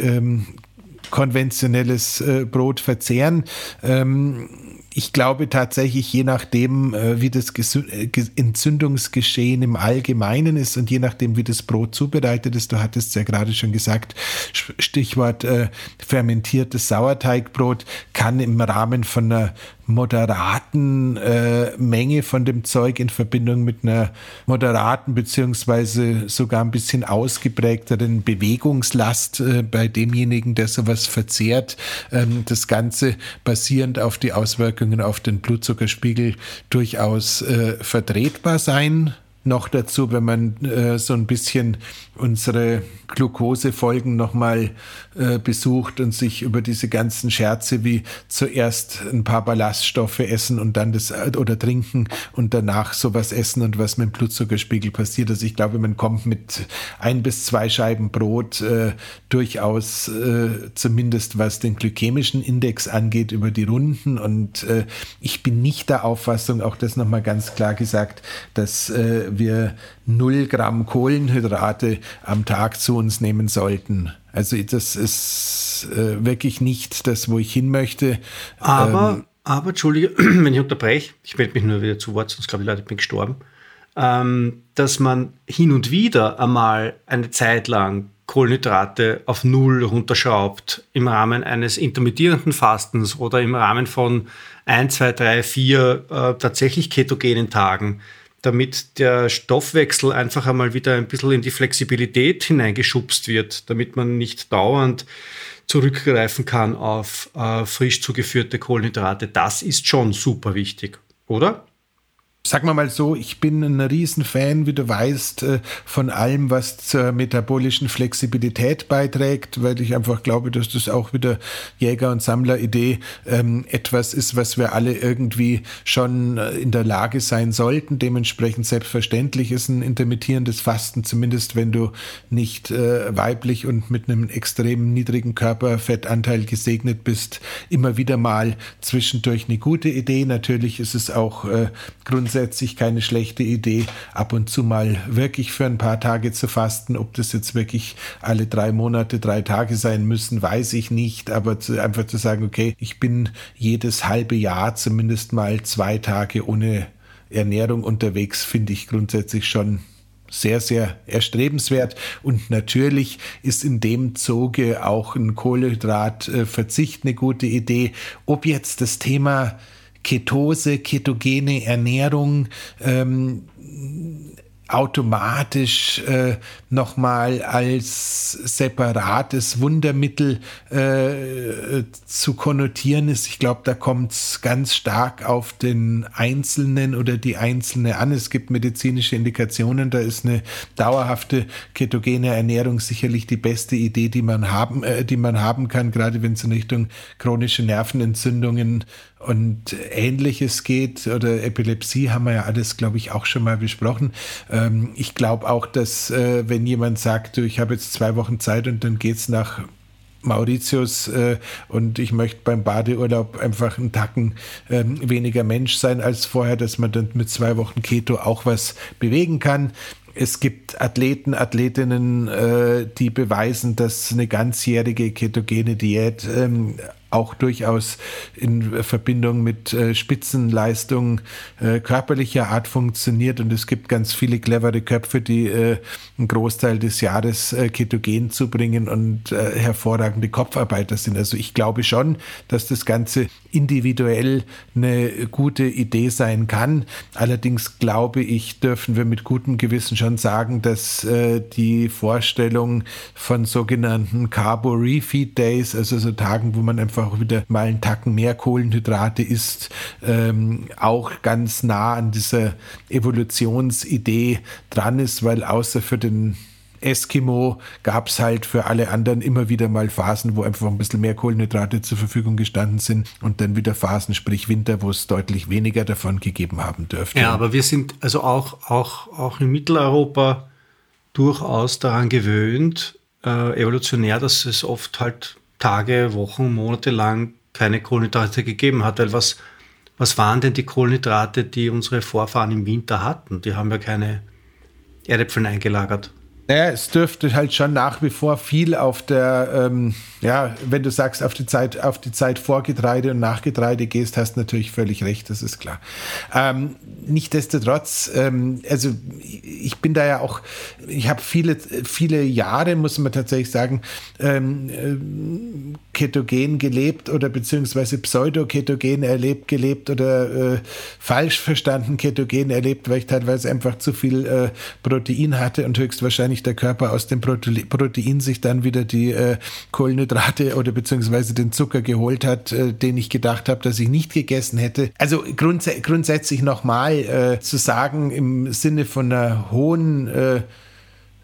konventionelles äh, Brot verzehren. Ähm, ich glaube tatsächlich, je nachdem, äh, wie das äh, Entzündungsgeschehen im Allgemeinen ist und je nachdem, wie das Brot zubereitet ist, du hattest ja gerade schon gesagt, Stichwort äh, fermentiertes Sauerteigbrot, kann im Rahmen von einer moderaten äh, Menge von dem Zeug in Verbindung mit einer moderaten beziehungsweise sogar ein bisschen ausgeprägteren Bewegungslast äh, bei demjenigen, der sowas verzehrt, ähm, das Ganze basierend auf die Auswirkungen auf den Blutzuckerspiegel durchaus äh, vertretbar sein noch dazu, wenn man äh, so ein bisschen unsere Glukosefolgen nochmal äh, besucht und sich über diese ganzen Scherze wie zuerst ein paar Ballaststoffe essen und dann das äh, oder trinken und danach sowas essen und was mit dem Blutzuckerspiegel passiert. Also ich glaube, man kommt mit ein bis zwei Scheiben Brot äh, durchaus äh, zumindest was den glykämischen Index angeht über die Runden und äh, ich bin nicht der Auffassung, auch das nochmal ganz klar gesagt, dass äh, wir 0 Gramm Kohlenhydrate am Tag zu uns nehmen sollten. Also das ist äh, wirklich nicht das, wo ich hin möchte. Aber, ähm, aber Entschuldige, wenn ich unterbreche, ich melde mich nur wieder zu Wort, sonst glaube ich, Leute, ich bin gestorben. Ähm, dass man hin und wieder einmal eine Zeit lang Kohlenhydrate auf Null runterschraubt im Rahmen eines intermittierenden Fastens oder im Rahmen von 1, 2, 3, 4 äh, tatsächlich ketogenen Tagen damit der Stoffwechsel einfach einmal wieder ein bisschen in die Flexibilität hineingeschubst wird, damit man nicht dauernd zurückgreifen kann auf äh, frisch zugeführte Kohlenhydrate. Das ist schon super wichtig, oder? Sagen wir mal so, ich bin ein Riesenfan, wie du weißt, äh, von allem, was zur metabolischen Flexibilität beiträgt, weil ich einfach glaube, dass das auch wieder Jäger- und Sammleridee ähm, etwas ist, was wir alle irgendwie schon äh, in der Lage sein sollten. Dementsprechend selbstverständlich ist ein intermittierendes Fasten, zumindest wenn du nicht äh, weiblich und mit einem extrem niedrigen Körperfettanteil gesegnet bist, immer wieder mal zwischendurch eine gute Idee. Natürlich ist es auch äh, grundsätzlich grundsätzlich keine schlechte Idee, ab und zu mal wirklich für ein paar Tage zu fasten. Ob das jetzt wirklich alle drei Monate drei Tage sein müssen, weiß ich nicht. Aber zu, einfach zu sagen, okay, ich bin jedes halbe Jahr zumindest mal zwei Tage ohne Ernährung unterwegs, finde ich grundsätzlich schon sehr, sehr erstrebenswert. Und natürlich ist in dem Zuge auch ein Kohlenhydratverzicht eine gute Idee. Ob jetzt das Thema Ketose, ketogene Ernährung ähm, automatisch äh, nochmal als separates Wundermittel äh, zu konnotieren ist. Ich glaube, da kommt es ganz stark auf den Einzelnen oder die Einzelne an. Es gibt medizinische Indikationen, da ist eine dauerhafte ketogene Ernährung sicherlich die beste Idee, die man haben, äh, die man haben kann, gerade wenn es in Richtung chronische Nervenentzündungen und ähnliches geht oder Epilepsie haben wir ja alles, glaube ich, auch schon mal besprochen. Ähm, ich glaube auch, dass äh, wenn jemand sagt, du, ich habe jetzt zwei Wochen Zeit und dann geht's nach Mauritius äh, und ich möchte beim Badeurlaub einfach einen Tacken äh, weniger Mensch sein als vorher, dass man dann mit zwei Wochen Keto auch was bewegen kann. Es gibt Athleten, Athletinnen, äh, die beweisen, dass eine ganzjährige ketogene Diät ähm, auch durchaus in Verbindung mit äh, Spitzenleistungen äh, körperlicher Art funktioniert. Und es gibt ganz viele clevere Köpfe, die äh, einen Großteil des Jahres äh, ketogen zubringen und äh, hervorragende Kopfarbeiter sind. Also ich glaube schon, dass das Ganze individuell eine gute Idee sein kann. Allerdings glaube ich, dürfen wir mit gutem Gewissen schon sagen, dass äh, die Vorstellung von sogenannten Carbo-Refeed Days, also so Tagen, wo man einfach einfach auch wieder mal einen Tacken mehr Kohlenhydrate isst, ähm, auch ganz nah an dieser Evolutionsidee dran ist, weil außer für den Eskimo gab es halt für alle anderen immer wieder mal Phasen, wo einfach ein bisschen mehr Kohlenhydrate zur Verfügung gestanden sind und dann wieder Phasen, sprich Winter, wo es deutlich weniger davon gegeben haben dürfte. Ja, aber wir sind also auch, auch, auch in Mitteleuropa durchaus daran gewöhnt, äh, evolutionär, dass es oft halt Tage, Wochen, Monate lang keine Kohlenhydrate gegeben hat. Weil was, was waren denn die Kohlenhydrate, die unsere Vorfahren im Winter hatten? Die haben ja keine Erdäpfel eingelagert. Naja, es dürfte halt schon nach wie vor viel auf der, ähm, ja, wenn du sagst, auf die Zeit, auf die Zeit vor Getreide und nach Getreide gehst, hast natürlich völlig recht, das ist klar. Ähm, Nichtsdestotrotz, ähm, also ich bin da ja auch, ich habe viele, viele Jahre, muss man tatsächlich sagen, ähm, äh, ketogen gelebt oder beziehungsweise pseudoketogen erlebt, gelebt oder äh, falsch verstanden ketogen erlebt, weil ich teilweise einfach zu viel äh, Protein hatte und höchstwahrscheinlich der Körper aus dem Prote Protein sich dann wieder die äh, Kohlenhydrate oder beziehungsweise den Zucker geholt hat, äh, den ich gedacht habe, dass ich nicht gegessen hätte. Also grunds grundsätzlich nochmal äh, zu sagen, im Sinne von einer hohen äh,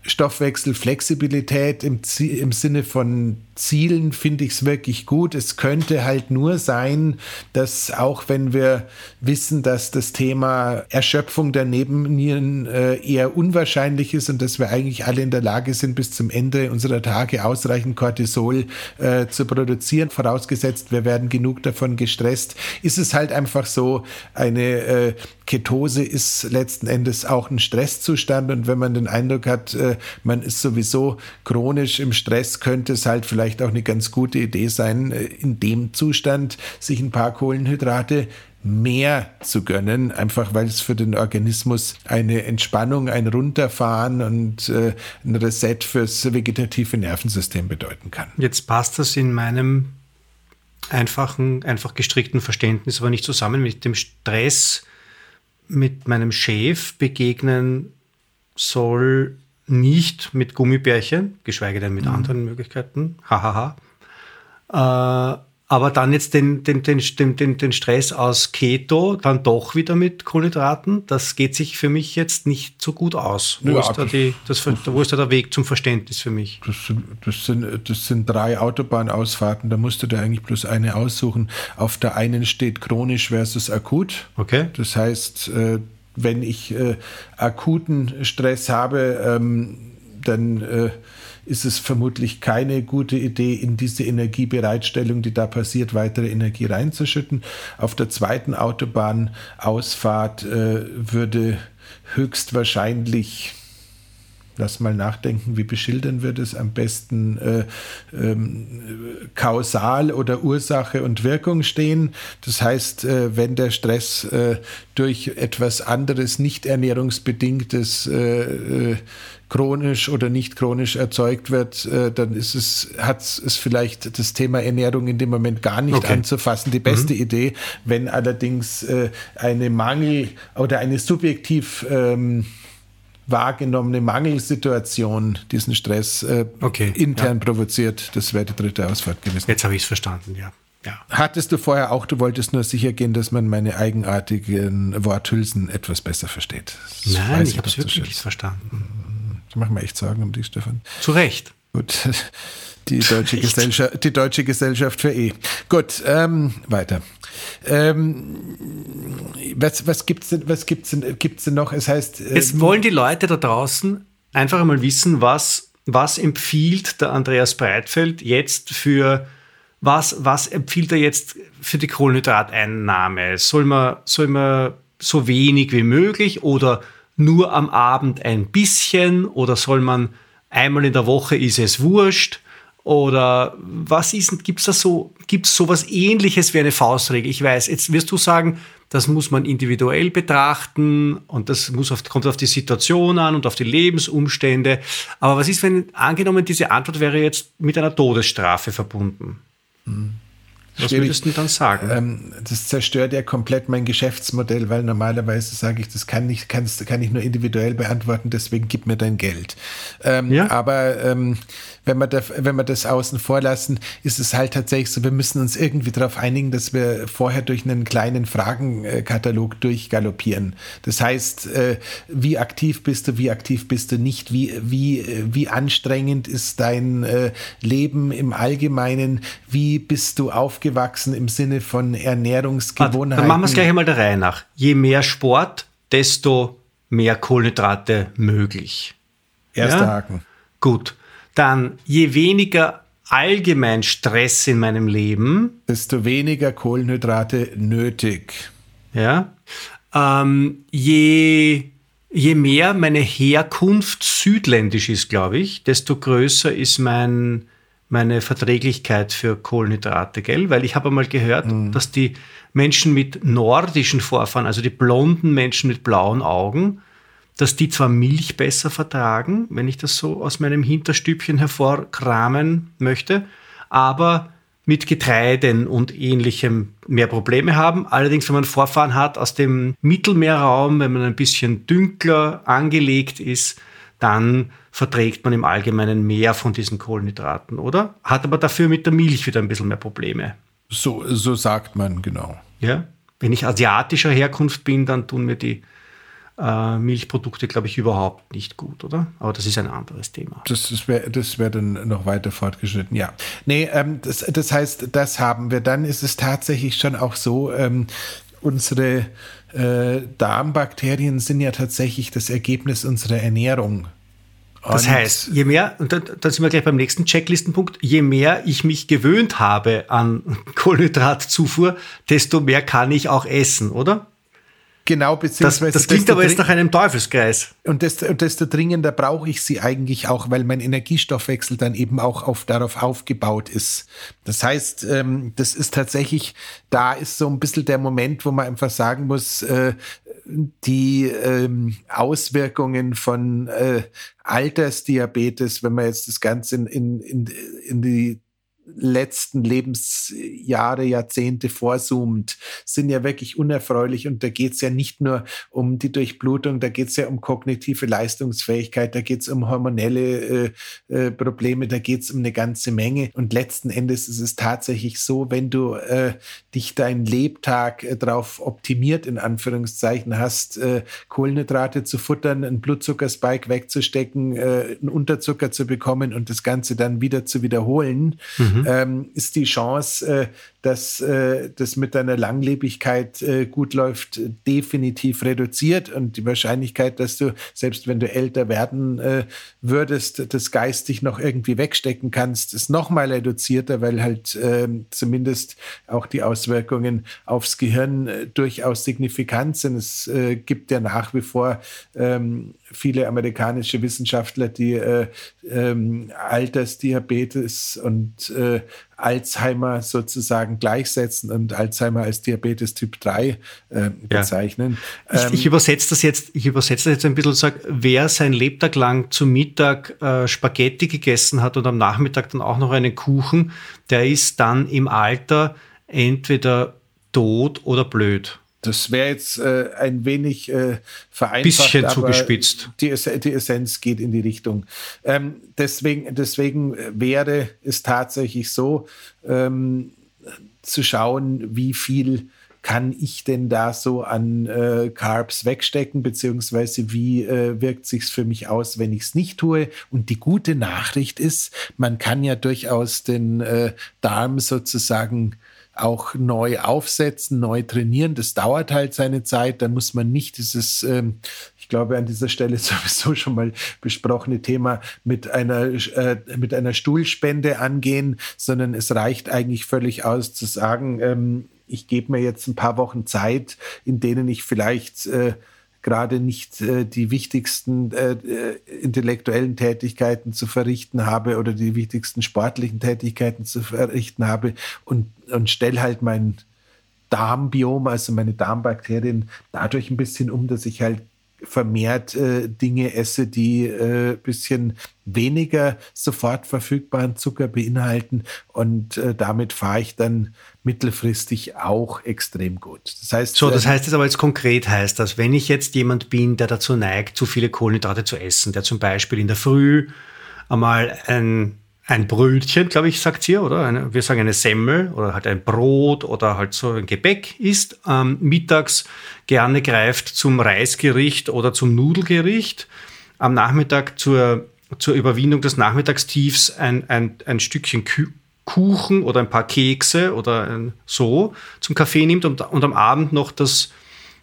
Stoffwechselflexibilität im, im Sinne von Zielen finde ich es wirklich gut. Es könnte halt nur sein, dass auch wenn wir wissen, dass das Thema Erschöpfung der Nebennieren äh, eher unwahrscheinlich ist und dass wir eigentlich alle in der Lage sind, bis zum Ende unserer Tage ausreichend Cortisol äh, zu produzieren, vorausgesetzt, wir werden genug davon gestresst, ist es halt einfach so, eine äh, Ketose ist letzten Endes auch ein Stresszustand und wenn man den Eindruck hat, äh, man ist sowieso chronisch im Stress, könnte es halt vielleicht vielleicht auch eine ganz gute Idee sein, äh, in dem Zustand sich ein paar Kohlenhydrate mehr zu gönnen, einfach weil es für den Organismus eine Entspannung, ein Runterfahren und äh, ein Reset fürs vegetative Nervensystem bedeuten kann. Jetzt passt das in meinem einfachen, einfach gestrickten Verständnis aber nicht zusammen mit dem Stress mit meinem Chef begegnen soll nicht mit Gummibärchen, geschweige denn mit mhm. anderen Möglichkeiten. Hahaha. Äh, aber dann jetzt den, den, den, den, den Stress aus Keto, dann doch wieder mit Kohlenhydraten, das geht sich für mich jetzt nicht so gut aus. Wo, ja, ist, da die, das, wo ist da der Weg zum Verständnis für mich? Das sind, das sind, das sind drei Autobahnausfahrten, da musst du dir eigentlich bloß eine aussuchen. Auf der einen steht chronisch versus akut. Okay. Das heißt, äh, wenn ich äh, akuten Stress habe, ähm, dann äh, ist es vermutlich keine gute Idee, in diese Energiebereitstellung, die da passiert, weitere Energie reinzuschütten. Auf der zweiten Autobahnausfahrt äh, würde höchstwahrscheinlich lass mal nachdenken, wie beschildern wir das am besten äh, ähm, kausal oder Ursache und Wirkung stehen. Das heißt, äh, wenn der Stress äh, durch etwas anderes, nicht ernährungsbedingtes äh, äh, chronisch oder nicht chronisch erzeugt wird, äh, dann ist es, hat es vielleicht das Thema Ernährung in dem Moment gar nicht okay. anzufassen. Die beste mhm. Idee, wenn allerdings eine Mangel oder eine subjektiv ähm, wahrgenommene Mangelsituation diesen Stress äh, okay, intern ja. provoziert. Das wäre die dritte Ausfahrt gewesen. Jetzt habe ich es verstanden, ja. ja. Hattest du vorher auch, du wolltest nur sicher gehen, dass man meine eigenartigen Worthülsen etwas besser versteht. Das Nein, ich habe es wirklich nicht verstanden. Ich mache mir echt Sorgen um dich, Stefan. Zu Recht. Gut. Die deutsche, Gesellschaft, die deutsche Gesellschaft für E. Gut, ähm, weiter. Ähm, was was gibt es denn, was gibt's denn, gibt's denn noch? Es heißt. Äh, Jetzt wollen die Leute da draußen einfach einmal wissen, was, was empfiehlt der Andreas Breitfeld jetzt für. Was, was empfiehlt er jetzt für die Kohlenhydrateinnahme? Soll man, soll man so wenig wie möglich oder nur am Abend ein bisschen oder soll man einmal in der Woche ist es wurscht? Oder was ist, gibt es da so, gibt es sowas ähnliches wie eine Faustregel? Ich weiß, jetzt wirst du sagen, das muss man individuell betrachten und das muss auf, kommt auf die Situation an und auf die Lebensumstände. Aber was ist, wenn angenommen, diese Antwort wäre jetzt mit einer Todesstrafe verbunden? Mhm. Was würdest du dann sagen? Ähm, das zerstört ja komplett mein Geschäftsmodell, weil normalerweise sage ich, das kann ich, kann ich nur individuell beantworten, deswegen gib mir dein Geld. Ähm, ja? Aber ähm, wenn, wir da, wenn wir das außen vor lassen, ist es halt tatsächlich so, wir müssen uns irgendwie darauf einigen, dass wir vorher durch einen kleinen Fragenkatalog durchgaloppieren. Das heißt, äh, wie aktiv bist du, wie aktiv bist du nicht, wie, wie, wie anstrengend ist dein äh, Leben im Allgemeinen, wie bist du aufgewachsen im Sinne von Ernährungsgewohnheiten. Dann machen wir es gleich einmal der Reihe nach. Je mehr Sport, desto mehr Kohlenhydrate möglich. Erster ja? Haken. Gut. Dann je weniger allgemein Stress in meinem Leben, desto weniger Kohlenhydrate nötig. Ja. Ähm, je je mehr meine Herkunft südländisch ist, glaube ich, desto größer ist mein, meine Verträglichkeit für Kohlenhydrate, gell? Weil ich habe einmal gehört, mhm. dass die Menschen mit nordischen Vorfahren, also die blonden Menschen mit blauen Augen, dass die zwar Milch besser vertragen, wenn ich das so aus meinem Hinterstübchen hervorkramen möchte, aber mit Getreiden und ähnlichem mehr Probleme haben. Allerdings, wenn man Vorfahren hat aus dem Mittelmeerraum, wenn man ein bisschen dünkler angelegt ist, dann verträgt man im Allgemeinen mehr von diesen Kohlenhydraten, oder? Hat aber dafür mit der Milch wieder ein bisschen mehr Probleme. So, so sagt man, genau. Ja. Wenn ich asiatischer Herkunft bin, dann tun mir die äh, Milchprodukte, glaube ich, überhaupt nicht gut, oder? Aber das ist ein anderes Thema. Das, das wäre das wär dann noch weiter fortgeschritten, ja. Nee, ähm, das, das heißt, das haben wir. Dann ist es tatsächlich schon auch so, ähm, unsere äh, Darmbakterien sind ja tatsächlich das Ergebnis unserer Ernährung. Das heißt, je mehr, und da, da sind wir gleich beim nächsten Checklistenpunkt, je mehr ich mich gewöhnt habe an Kohlenhydratzufuhr, desto mehr kann ich auch essen, oder? Genau, beziehungsweise. Das, das klingt aber jetzt nach einem Teufelskreis. Und desto, desto dringender brauche ich sie eigentlich auch, weil mein Energiestoffwechsel dann eben auch auf, darauf aufgebaut ist. Das heißt, ähm, das ist tatsächlich, da ist so ein bisschen der Moment, wo man einfach sagen muss, äh, die ähm, Auswirkungen von äh, Altersdiabetes, wenn man jetzt das Ganze in, in, in, in die letzten Lebensjahre, Jahrzehnte vorzoomt, sind ja wirklich unerfreulich. Und da geht es ja nicht nur um die Durchblutung, da geht es ja um kognitive Leistungsfähigkeit, da geht es um hormonelle äh, äh, Probleme, da geht es um eine ganze Menge. Und letzten Endes ist es tatsächlich so, wenn du äh, dich dein Lebtag äh, darauf optimiert, in Anführungszeichen, hast, äh, Kohlenhydrate zu futtern, einen Blutzuckerspike wegzustecken, äh, einen Unterzucker zu bekommen und das Ganze dann wieder zu wiederholen, mhm mhm. ähm, ist die Chance, äh, dass äh, das mit deiner Langlebigkeit äh, gut läuft, definitiv reduziert. Und die Wahrscheinlichkeit, dass du, selbst wenn du älter werden äh, würdest, das geistig noch irgendwie wegstecken kannst, ist nochmal reduzierter, weil halt äh, zumindest auch die Auswirkungen aufs Gehirn äh, durchaus signifikant sind. Es äh, gibt ja nach wie vor ähm, viele amerikanische Wissenschaftler, die äh, ähm, Altersdiabetes und Alzheimer sozusagen gleichsetzen und Alzheimer als Diabetes Typ 3 äh, bezeichnen. Ja. Ich, ich ähm, übersetze das jetzt, ich übersetze das jetzt ein bisschen und sage, wer sein Lebtag lang zu Mittag äh, Spaghetti gegessen hat und am Nachmittag dann auch noch einen Kuchen, der ist dann im Alter entweder tot oder blöd. Das wäre jetzt äh, ein wenig äh, vereinfacht. Bisschen zugespitzt. Die, die, Essenz geht in die Richtung. Ähm, deswegen, deswegen wäre es tatsächlich so, ähm, zu schauen, wie viel kann ich denn da so an äh, Carbs wegstecken, beziehungsweise wie äh, wirkt sich's für mich aus, wenn ich es nicht tue? Und die gute Nachricht ist, man kann ja durchaus den äh, Darm sozusagen auch neu aufsetzen, neu trainieren. Das dauert halt seine Zeit. Da muss man nicht dieses, ähm, ich glaube, an dieser Stelle sowieso schon mal besprochene Thema mit einer, äh, mit einer Stuhlspende angehen, sondern es reicht eigentlich völlig aus zu sagen, ähm, ich gebe mir jetzt ein paar Wochen Zeit, in denen ich vielleicht äh, gerade nicht äh, die wichtigsten äh, äh, intellektuellen Tätigkeiten zu verrichten habe oder die wichtigsten sportlichen Tätigkeiten zu verrichten habe und, und stelle halt mein Darmbiom, also meine Darmbakterien, dadurch ein bisschen um, dass ich halt vermehrt äh, Dinge esse, die äh, bisschen weniger sofort verfügbaren Zucker beinhalten und äh, damit fahre ich dann mittelfristig auch extrem gut. Das heißt, so, das äh, heißt jetzt aber jetzt konkret heißt das, wenn ich jetzt jemand bin, der dazu neigt, zu viele Kohlenhydrate zu essen, der zum Beispiel in der Früh einmal ein ein Brötchen, glaube ich, sagt ihr, oder? Eine, wir sagen eine Semmel oder halt ein Brot oder halt so ein Gebäck isst, ähm, mittags gerne greift zum Reisgericht oder zum Nudelgericht, am Nachmittag zur, zur Überwindung des Nachmittagstiefs ein, ein, ein Stückchen Kuchen oder ein paar Kekse oder ein, so zum Kaffee nimmt und, und am Abend noch das,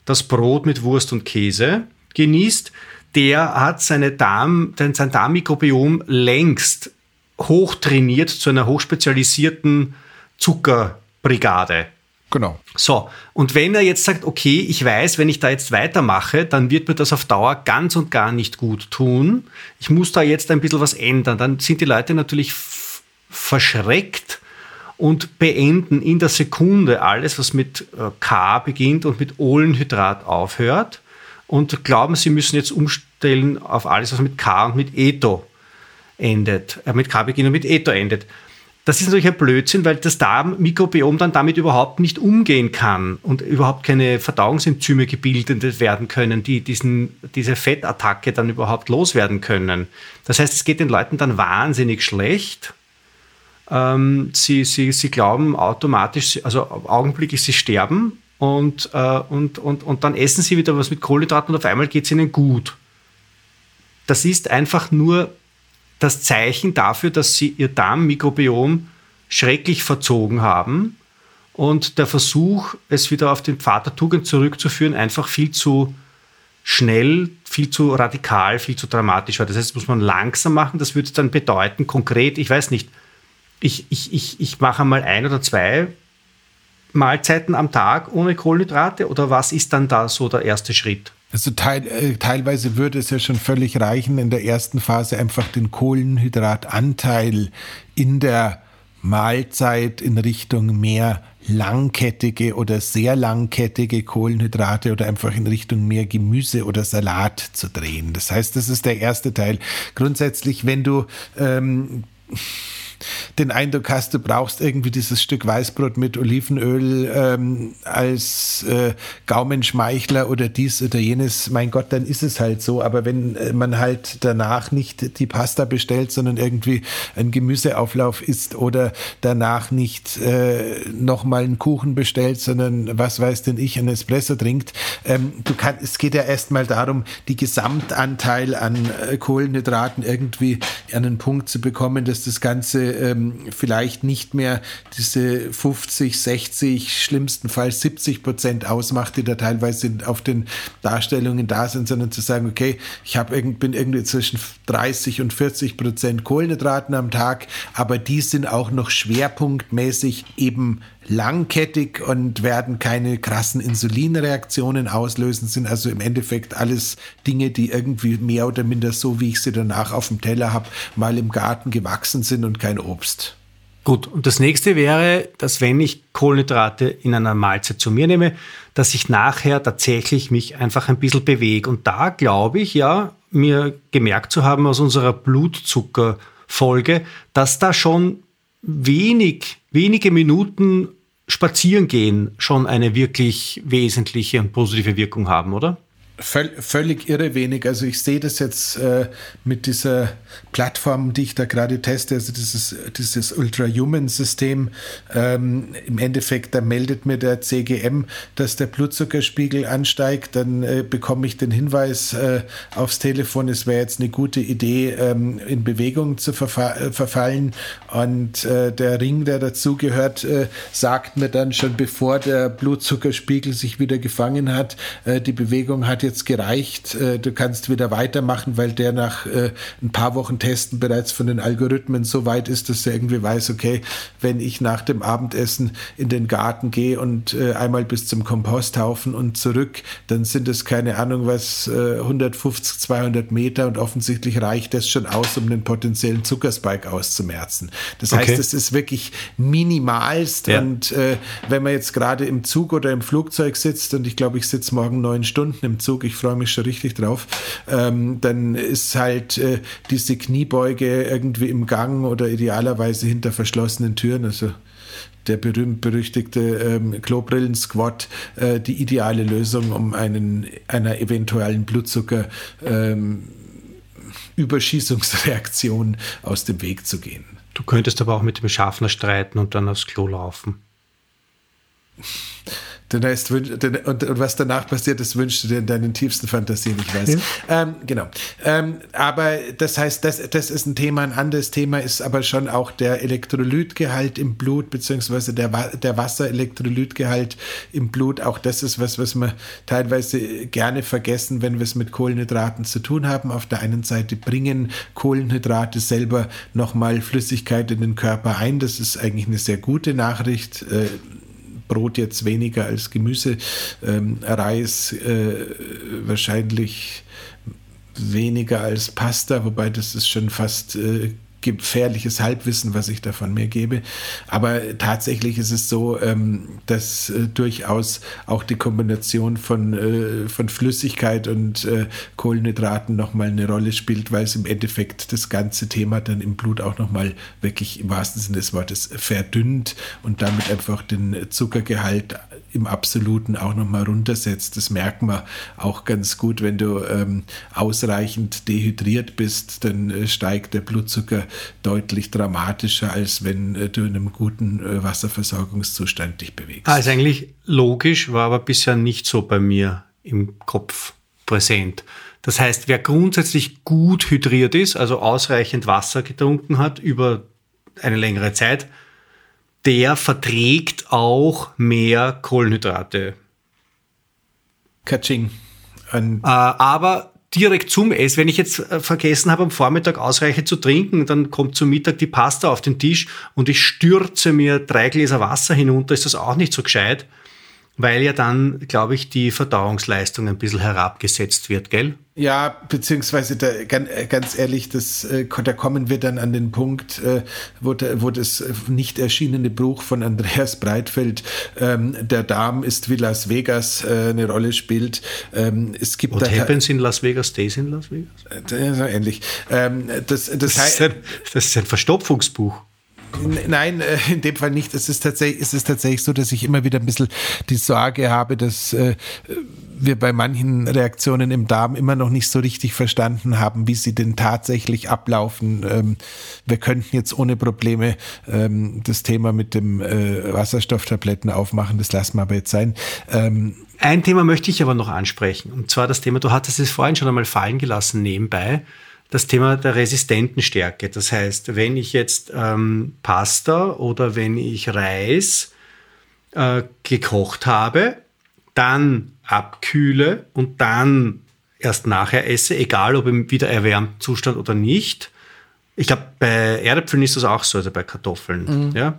das Brot mit Wurst und Käse genießt, der hat seine Darm, sein Darmmikrobiom längst hochtrainiert zu einer hochspezialisierten Zuckerbrigade. Genau. So, und wenn er jetzt sagt, okay, ich weiß, wenn ich da jetzt weitermache, dann wird mir das auf Dauer ganz und gar nicht gut tun. Ich muss da jetzt ein bisschen was ändern. Dann sind die Leute natürlich verschreckt und beenden in der Sekunde alles, was mit äh, K beginnt und mit Ohlenhydrat aufhört und glauben, sie müssen jetzt umstellen auf alles, was mit K und mit Etho endet, äh, mit K und mit Etho endet. Das ist natürlich ein Blödsinn, weil das Darmmikrobiom dann damit überhaupt nicht umgehen kann und überhaupt keine Verdauungsenzyme gebildet werden können, die diesen, diese Fettattacke dann überhaupt loswerden können. Das heißt, es geht den Leuten dann wahnsinnig schlecht. Ähm, sie, sie, sie glauben automatisch, also augenblicklich, sie sterben und, äh, und, und, und dann essen sie wieder was mit Kohlenhydraten und auf einmal geht es ihnen gut. Das ist einfach nur das Zeichen dafür, dass sie ihr Darmmikrobiom schrecklich verzogen haben und der Versuch, es wieder auf den Pfad der Tugend zurückzuführen, einfach viel zu schnell, viel zu radikal, viel zu dramatisch war. Das heißt, das muss man langsam machen. Das würde dann bedeuten, konkret, ich weiß nicht, ich, ich, ich, ich mache einmal ein oder zwei Mahlzeiten am Tag ohne Kohlenhydrate oder was ist dann da so der erste Schritt? Also teil, äh, teilweise würde es ja schon völlig reichen, in der ersten Phase einfach den Kohlenhydratanteil in der Mahlzeit in Richtung mehr langkettige oder sehr langkettige Kohlenhydrate oder einfach in Richtung mehr Gemüse oder Salat zu drehen. Das heißt, das ist der erste Teil. Grundsätzlich, wenn du ähm, den Eindruck hast, du brauchst irgendwie dieses Stück Weißbrot mit Olivenöl ähm, als äh, Gaumenschmeichler oder dies oder jenes, mein Gott, dann ist es halt so. Aber wenn äh, man halt danach nicht die Pasta bestellt, sondern irgendwie ein Gemüseauflauf isst oder danach nicht äh, nochmal einen Kuchen bestellt, sondern was weiß denn ich, ein Espresso trinkt, ähm, du kannst, es geht ja erstmal darum, die Gesamtanteil an äh, Kohlenhydraten irgendwie an einen Punkt zu bekommen, dass das Ganze ähm, vielleicht nicht mehr diese 50, 60, schlimmstenfalls 70 Prozent ausmacht, die da teilweise auf den Darstellungen da sind, sondern zu sagen, okay, ich hab, bin irgendwie zwischen 30 und 40 Prozent Kohlenhydraten am Tag, aber die sind auch noch schwerpunktmäßig eben langkettig und werden keine krassen Insulinreaktionen auslösen, sind also im Endeffekt alles Dinge, die irgendwie mehr oder minder so, wie ich sie danach auf dem Teller habe, mal im Garten gewachsen sind und kein Obst. Gut, und das nächste wäre, dass wenn ich Kohlenhydrate in einer Mahlzeit zu mir nehme, dass ich nachher tatsächlich mich einfach ein bisschen bewege. Und da glaube ich ja, mir gemerkt zu haben aus unserer Blutzuckerfolge, dass da schon wenig, wenige Minuten spazieren gehen schon eine wirklich wesentliche und positive Wirkung haben, oder? Völ völlig irre wenig. Also ich sehe das jetzt äh, mit dieser Plattform, die ich da gerade teste, also dieses, dieses Ultra-Human-System. Ähm, Im Endeffekt, da meldet mir der CGM, dass der Blutzuckerspiegel ansteigt. Dann äh, bekomme ich den Hinweis äh, aufs Telefon, es wäre jetzt eine gute Idee, ähm, in Bewegung zu verfa äh, verfallen. Und äh, der Ring, der dazugehört, äh, sagt mir dann schon, bevor der Blutzuckerspiegel sich wieder gefangen hat, die Bewegung hat jetzt gereicht, äh, du kannst wieder weitermachen, weil der nach äh, ein paar Wochen Testen bereits von den Algorithmen so weit ist, dass er irgendwie weiß, okay, wenn ich nach dem Abendessen in den Garten gehe und äh, einmal bis zum Komposthaufen und zurück, dann sind es keine Ahnung was, 150, 200 Meter und offensichtlich reicht das schon aus, um den potenziellen Zuckerspike auszumerzen. Das okay. heißt, es ist wirklich minimalst ja. und äh, wenn man jetzt gerade im Zug oder im Flugzeug sitzt und ich glaube, ich sitze morgen neun Stunden im Zug, Zug, ich freue mich schon richtig drauf, ähm, dann ist halt äh, diese Kniebeuge irgendwie im Gang oder idealerweise hinter verschlossenen Türen, also der berühmt-berüchtigte ähm, Klobrillen-Squat äh, die ideale Lösung, um einen, einer eventuellen Blutzucker ähm, Überschießungsreaktion aus dem Weg zu gehen. Du könntest aber auch mit dem Schaffner streiten und dann aufs Klo laufen. Den heißt, und, und, was danach passiert, das wünschst du dir in deinen tiefsten Fantasien, ich weiß. Ja. Ähm, genau. Ähm, aber das heißt, das, das ist ein Thema. Ein anderes Thema ist aber schon auch der Elektrolytgehalt im Blut, beziehungsweise der, der Wasserelektrolytgehalt im Blut. Auch das ist was, was wir teilweise gerne vergessen, wenn wir es mit Kohlenhydraten zu tun haben. Auf der einen Seite bringen Kohlenhydrate selber nochmal Flüssigkeit in den Körper ein. Das ist eigentlich eine sehr gute Nachricht. Äh, Brot jetzt weniger als Gemüse, ähm, Reis äh, wahrscheinlich weniger als Pasta, wobei das ist schon fast äh, gefährliches Halbwissen, was ich davon mir gebe. Aber tatsächlich ist es so, ähm, dass äh, durchaus auch die Kombination von, äh, von Flüssigkeit und äh, Kohlenhydraten nochmal eine Rolle spielt, weil es im Endeffekt das ganze Thema dann im Blut auch nochmal wirklich im wahrsten Sinne des Wortes verdünnt und damit einfach den Zuckergehalt im Absoluten auch nochmal runtersetzt. Das merkt man auch ganz gut, wenn du ähm, ausreichend dehydriert bist, dann äh, steigt der Blutzucker deutlich dramatischer, als wenn äh, du in einem guten äh, Wasserversorgungszustand dich bewegst. Also eigentlich logisch, war aber bisher nicht so bei mir im Kopf präsent. Das heißt, wer grundsätzlich gut hydriert ist, also ausreichend Wasser getrunken hat über eine längere Zeit, der verträgt auch mehr Kohlenhydrate. Katsching. Äh, aber direkt zum Essen. Wenn ich jetzt äh, vergessen habe, am Vormittag ausreichend zu trinken, dann kommt zum Mittag die Pasta auf den Tisch und ich stürze mir drei Gläser Wasser hinunter, ist das auch nicht so gescheit, weil ja dann, glaube ich, die Verdauungsleistung ein bisschen herabgesetzt wird, gell? Ja, beziehungsweise da, äh, ganz ehrlich, das, äh, da kommen wir dann an den Punkt, äh, wo, wo das nicht erschienene Buch von Andreas Breitfeld, ähm, der Darm ist wie Las Vegas, eine Rolle spielt. Ähm, es gibt What happens in Las Vegas stays in Las Vegas? so ähnlich. Ähm, das, das, das, ist ein, das ist ein Verstopfungsbuch. Nein, in dem Fall nicht. Es ist tatsächlich, es ist tatsächlich so, dass ich immer wieder ein bisschen die Sorge habe, dass äh, wir bei manchen Reaktionen im Darm immer noch nicht so richtig verstanden haben, wie sie denn tatsächlich ablaufen. Ähm, wir könnten jetzt ohne Probleme ähm, das Thema mit dem äh, Wasserstofftabletten aufmachen, das lassen wir aber jetzt sein. Ähm, Ein Thema möchte ich aber noch ansprechen, und zwar das Thema, du hattest es vorhin schon einmal fallen gelassen nebenbei, das Thema der resistenten Stärke. Das heißt, wenn ich jetzt ähm, Pasta oder wenn ich Reis äh, gekocht habe, dann abkühle und dann erst nachher esse, egal ob im wieder erwärmten Zustand oder nicht. Ich glaube, bei Erdäpfeln ist das auch so, also bei Kartoffeln. Mhm. Ja.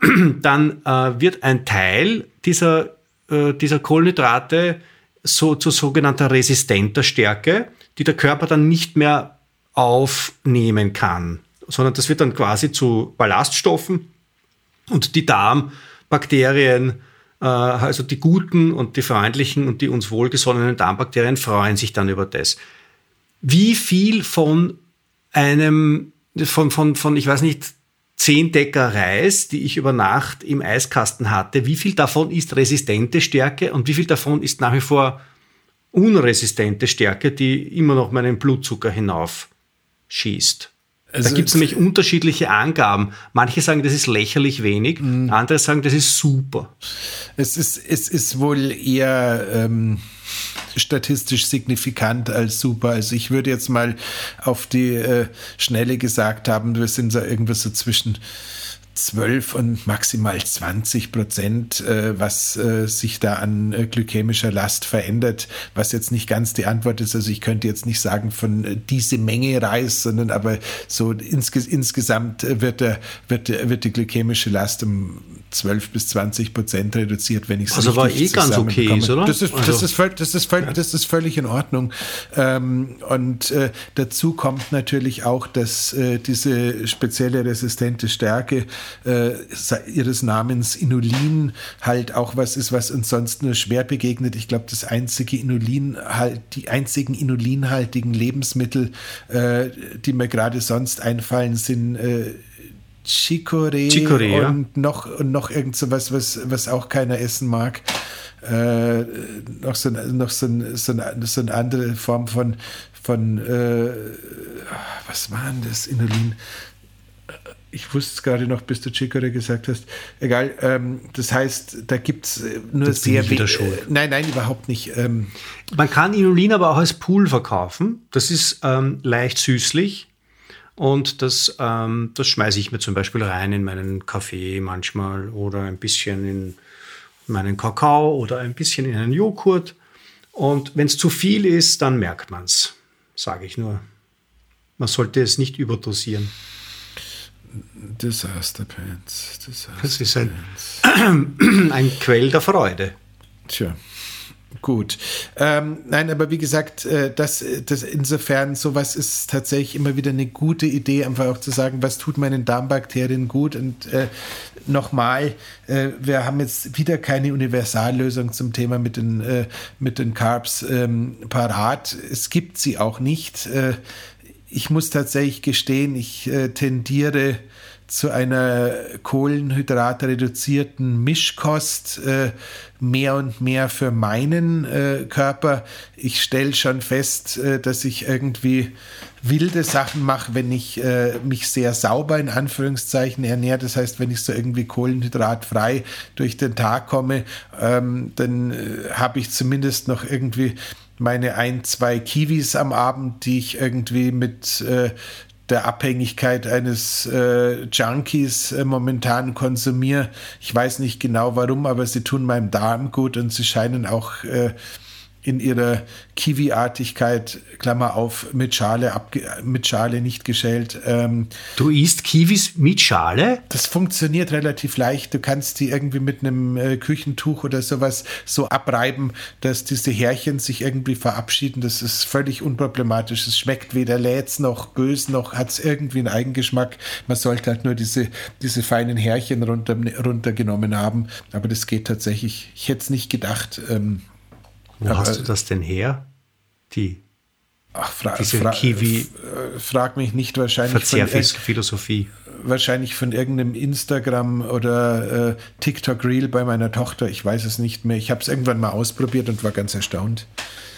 Dann äh, wird ein Teil dieser, äh, dieser Kohlenhydrate so zu sogenannter resistenter Stärke, die der Körper dann nicht mehr aufnehmen kann, sondern das wird dann quasi zu Ballaststoffen und die Darmbakterien äh, also die guten und die freundlichen und die uns wohlgesonnenen Darmbakterien freuen sich dann über das. Wie viel von einem, von, von, von, ich weiß nicht, zehn Decker Reis, die ich über Nacht im Eiskasten hatte, wie viel davon ist resistente Stärke und wie viel davon ist nach wie vor unresistente Stärke, die immer noch meinen Blutzucker hinauf schießt? Also da gibt es nämlich unterschiedliche Angaben. Manche sagen, das ist lächerlich wenig, mhm. andere sagen, das ist super. Es ist, es ist wohl eher ähm, statistisch signifikant als super. Also ich würde jetzt mal auf die äh, Schnelle gesagt haben, wir sind so irgendwas so zwischen 12 und maximal 20 Prozent, äh, was äh, sich da an äh, glykämischer Last verändert, was jetzt nicht ganz die Antwort ist. Also ich könnte jetzt nicht sagen von diese Menge Reis, sondern aber so insges insgesamt wird, der, wird, der, wird die glykämische Last um 12 bis 20 Prozent reduziert, wenn ich es Also war eh ganz okay, ist, oder? Das ist, das, also. ist, voll, das, ist voll, das ist völlig in Ordnung. Ähm, und äh, dazu kommt natürlich auch, dass äh, diese spezielle resistente Stärke äh, ihres Namens Inulin halt auch was ist, was uns sonst nur schwer begegnet. Ich glaube, das einzige Inulin halt, die einzigen inulinhaltigen Lebensmittel, äh, die mir gerade sonst einfallen, sind äh, Chicorée, Chicorée und ja. noch und noch irgend so was, was, was auch keiner essen mag. Äh, noch so, noch so, so, so eine andere Form von, von äh, was war denn das, Inulin? ich wusste es gerade noch, bis du Chicorée gesagt hast. Egal, ähm, das heißt, da gibt es äh, nur das sehr wenig. Äh, nein, nein, überhaupt nicht. Ähm. Man kann Inulin aber auch als Pool verkaufen. Das ist ähm, leicht süßlich. Und das, ähm, das schmeiße ich mir zum Beispiel rein in meinen Kaffee manchmal oder ein bisschen in meinen Kakao oder ein bisschen in einen Joghurt. Und wenn es zu viel ist, dann merkt man es, sage ich nur. Man sollte es nicht überdosieren. Disaster Pants. Disaster das ist ein, ein Quell der Freude. Tja. Gut. Ähm, nein, aber wie gesagt, äh, das, das insofern sowas ist tatsächlich immer wieder eine gute Idee, einfach auch zu sagen, was tut meinen Darmbakterien gut. Und äh, nochmal, äh, wir haben jetzt wieder keine Universallösung zum Thema mit den, äh, mit den Carbs ähm, parat. Es gibt sie auch nicht. Äh, ich muss tatsächlich gestehen, ich äh, tendiere zu einer kohlenhydratreduzierten Mischkost äh, mehr und mehr für meinen äh, Körper. Ich stelle schon fest, äh, dass ich irgendwie wilde Sachen mache, wenn ich äh, mich sehr sauber in Anführungszeichen ernähre. Das heißt, wenn ich so irgendwie kohlenhydratfrei durch den Tag komme, ähm, dann äh, habe ich zumindest noch irgendwie meine ein, zwei Kiwis am Abend, die ich irgendwie mit äh, der Abhängigkeit eines äh, Junkies äh, momentan konsumiere. Ich weiß nicht genau warum, aber sie tun meinem Darm gut und sie scheinen auch äh, in ihrer Kiwi-Artigkeit, Klammer auf, mit Schale, mit Schale nicht geschält. Ähm, du isst Kiwis mit Schale? Das funktioniert relativ leicht. Du kannst die irgendwie mit einem äh, Küchentuch oder sowas so abreiben, dass diese Härchen sich irgendwie verabschieden. Das ist völlig unproblematisch. Es schmeckt weder lätz noch bös, noch hat es irgendwie einen Eigengeschmack. Man sollte halt nur diese, diese feinen Härchen runter, runtergenommen haben. Aber das geht tatsächlich. Ich hätte es nicht gedacht. Ähm, wo Aber, hast du das denn her? Die Ach, fra diese fra Kiwi. Äh, frag mich nicht wahrscheinlich. Verzehrphilosophie. Wahrscheinlich von irgendeinem Instagram oder äh, TikTok Reel bei meiner Tochter. Ich weiß es nicht mehr. Ich habe es irgendwann mal ausprobiert und war ganz erstaunt.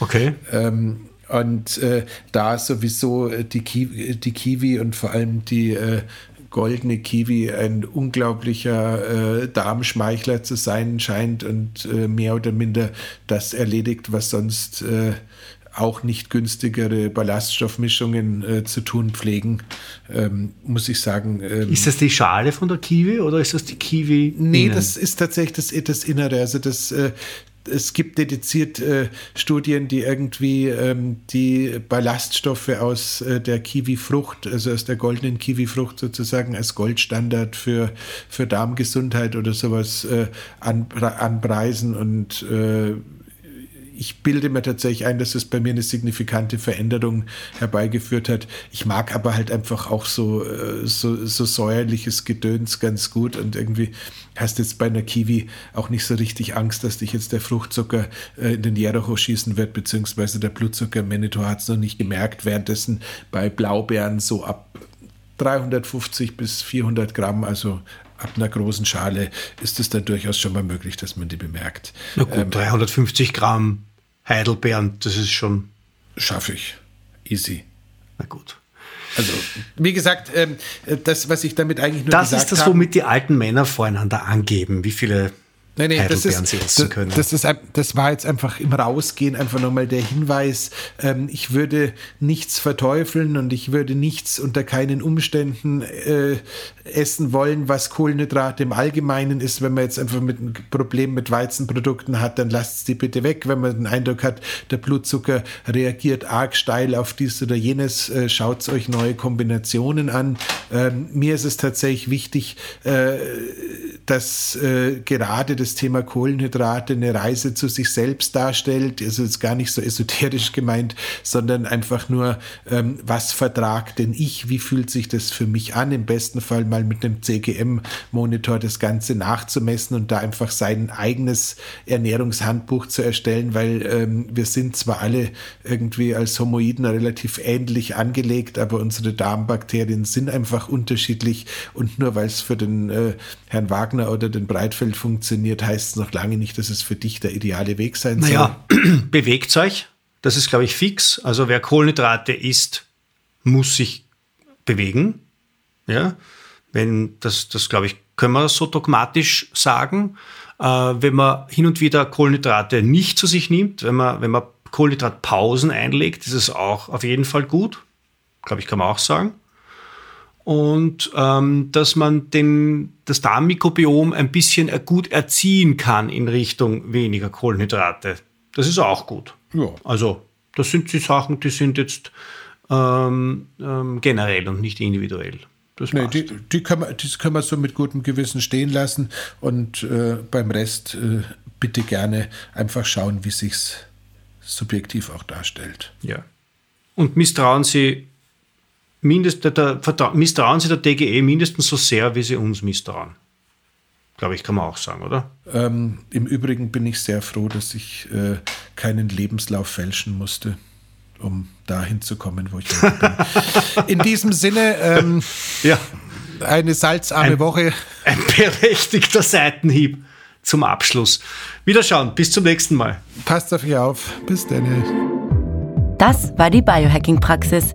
Okay. Ähm, und äh, da sowieso die, Ki die Kiwi und vor allem die äh, goldene Kiwi ein unglaublicher äh, Darmschmeichler zu sein scheint und äh, mehr oder minder das erledigt, was sonst äh, auch nicht günstigere Ballaststoffmischungen äh, zu tun pflegen, ähm, muss ich sagen. Ähm, ist das die Schale von der Kiwi oder ist das die Kiwi? Nee, innen? das ist tatsächlich das, das Innere. Also das, äh, es gibt dediziert äh, Studien, die irgendwie ähm, die Ballaststoffe aus äh, der Kiwi-Frucht, also aus der goldenen Kiwi-Frucht sozusagen als Goldstandard für, für Darmgesundheit oder sowas äh, an, anpreisen und äh, ich bilde mir tatsächlich ein, dass es bei mir eine signifikante Veränderung herbeigeführt hat. Ich mag aber halt einfach auch so, äh, so, so säuerliches Gedöns ganz gut und irgendwie hast jetzt bei einer Kiwi auch nicht so richtig Angst, dass dich jetzt der Fruchtzucker äh, in den Jericho schießen wird, beziehungsweise der Blutzucker. Manitou hat es noch nicht gemerkt, währenddessen bei Blaubeeren so ab 350 bis 400 Gramm, also ab einer großen Schale, ist es dann durchaus schon mal möglich, dass man die bemerkt. Na gut, ähm, 350 Gramm Heidelbeeren, das ist schon. Schaffe ich. Easy. Na gut. Also, wie gesagt, ähm, das, was ich damit eigentlich nur das gesagt habe. Das ist das, womit die alten Männer voreinander angeben, wie viele Nein, nein, das ist, das, das, ist, das war jetzt einfach im Rausgehen einfach nochmal der Hinweis, ähm, ich würde nichts verteufeln und ich würde nichts unter keinen Umständen äh, essen wollen, was Kohlenhydrate im Allgemeinen ist. Wenn man jetzt einfach mit einem Problem mit Weizenprodukten hat, dann lasst es die bitte weg. Wenn man den Eindruck hat, der Blutzucker reagiert arg steil auf dies oder jenes, äh, schaut euch neue Kombinationen an. Ähm, mir ist es tatsächlich wichtig, äh, dass äh, gerade das Thema Kohlenhydrate eine Reise zu sich selbst darstellt. Also jetzt gar nicht so esoterisch gemeint, sondern einfach nur, ähm, was vertragt denn ich? Wie fühlt sich das für mich an? Im besten Fall mal mit einem CGM-Monitor das Ganze nachzumessen und da einfach sein eigenes Ernährungshandbuch zu erstellen, weil ähm, wir sind zwar alle irgendwie als Homoiden relativ ähnlich angelegt, aber unsere Darmbakterien sind einfach unterschiedlich und nur weil es für den äh, Herrn Wagner oder den Breitfeld funktioniert, heißt es noch lange nicht, dass es für dich der ideale Weg sein soll. Naja, bewegt euch. Das ist, glaube ich, fix. Also wer Kohlenhydrate isst, muss sich bewegen. Ja, wenn das, das glaube ich, können wir so dogmatisch sagen. Äh, wenn man hin und wieder Kohlenhydrate nicht zu sich nimmt, wenn man, wenn man Kohlenhydratpausen einlegt, ist es auch auf jeden Fall gut. Glaube ich, kann man auch sagen und ähm, dass man den, das Darmmikrobiom ein bisschen gut erziehen kann in Richtung weniger Kohlenhydrate. Das ist auch gut. Ja. Also das sind die Sachen, die sind jetzt ähm, ähm, generell und nicht individuell. Das nee, die, die, kann man, das können wir so mit gutem Gewissen stehen lassen und äh, beim Rest äh, bitte gerne einfach schauen, wie sich's subjektiv auch darstellt. Ja. Und misstrauen Sie mindest, der, der, misstrauen Sie der DGE mindestens so sehr, wie Sie uns misstrauen. Glaube ich, kann man auch sagen, oder? Ähm, Im Übrigen bin ich sehr froh, dass ich äh, keinen Lebenslauf fälschen musste um dahin zu kommen, wo ich bin. In diesem Sinne, ähm, ja. eine salzarme ein, Woche. Ein berechtigter Seitenhieb zum Abschluss. Wiederschauen, bis zum nächsten Mal. Passt auf euch auf. Bis dann. Das war die Biohacking-Praxis,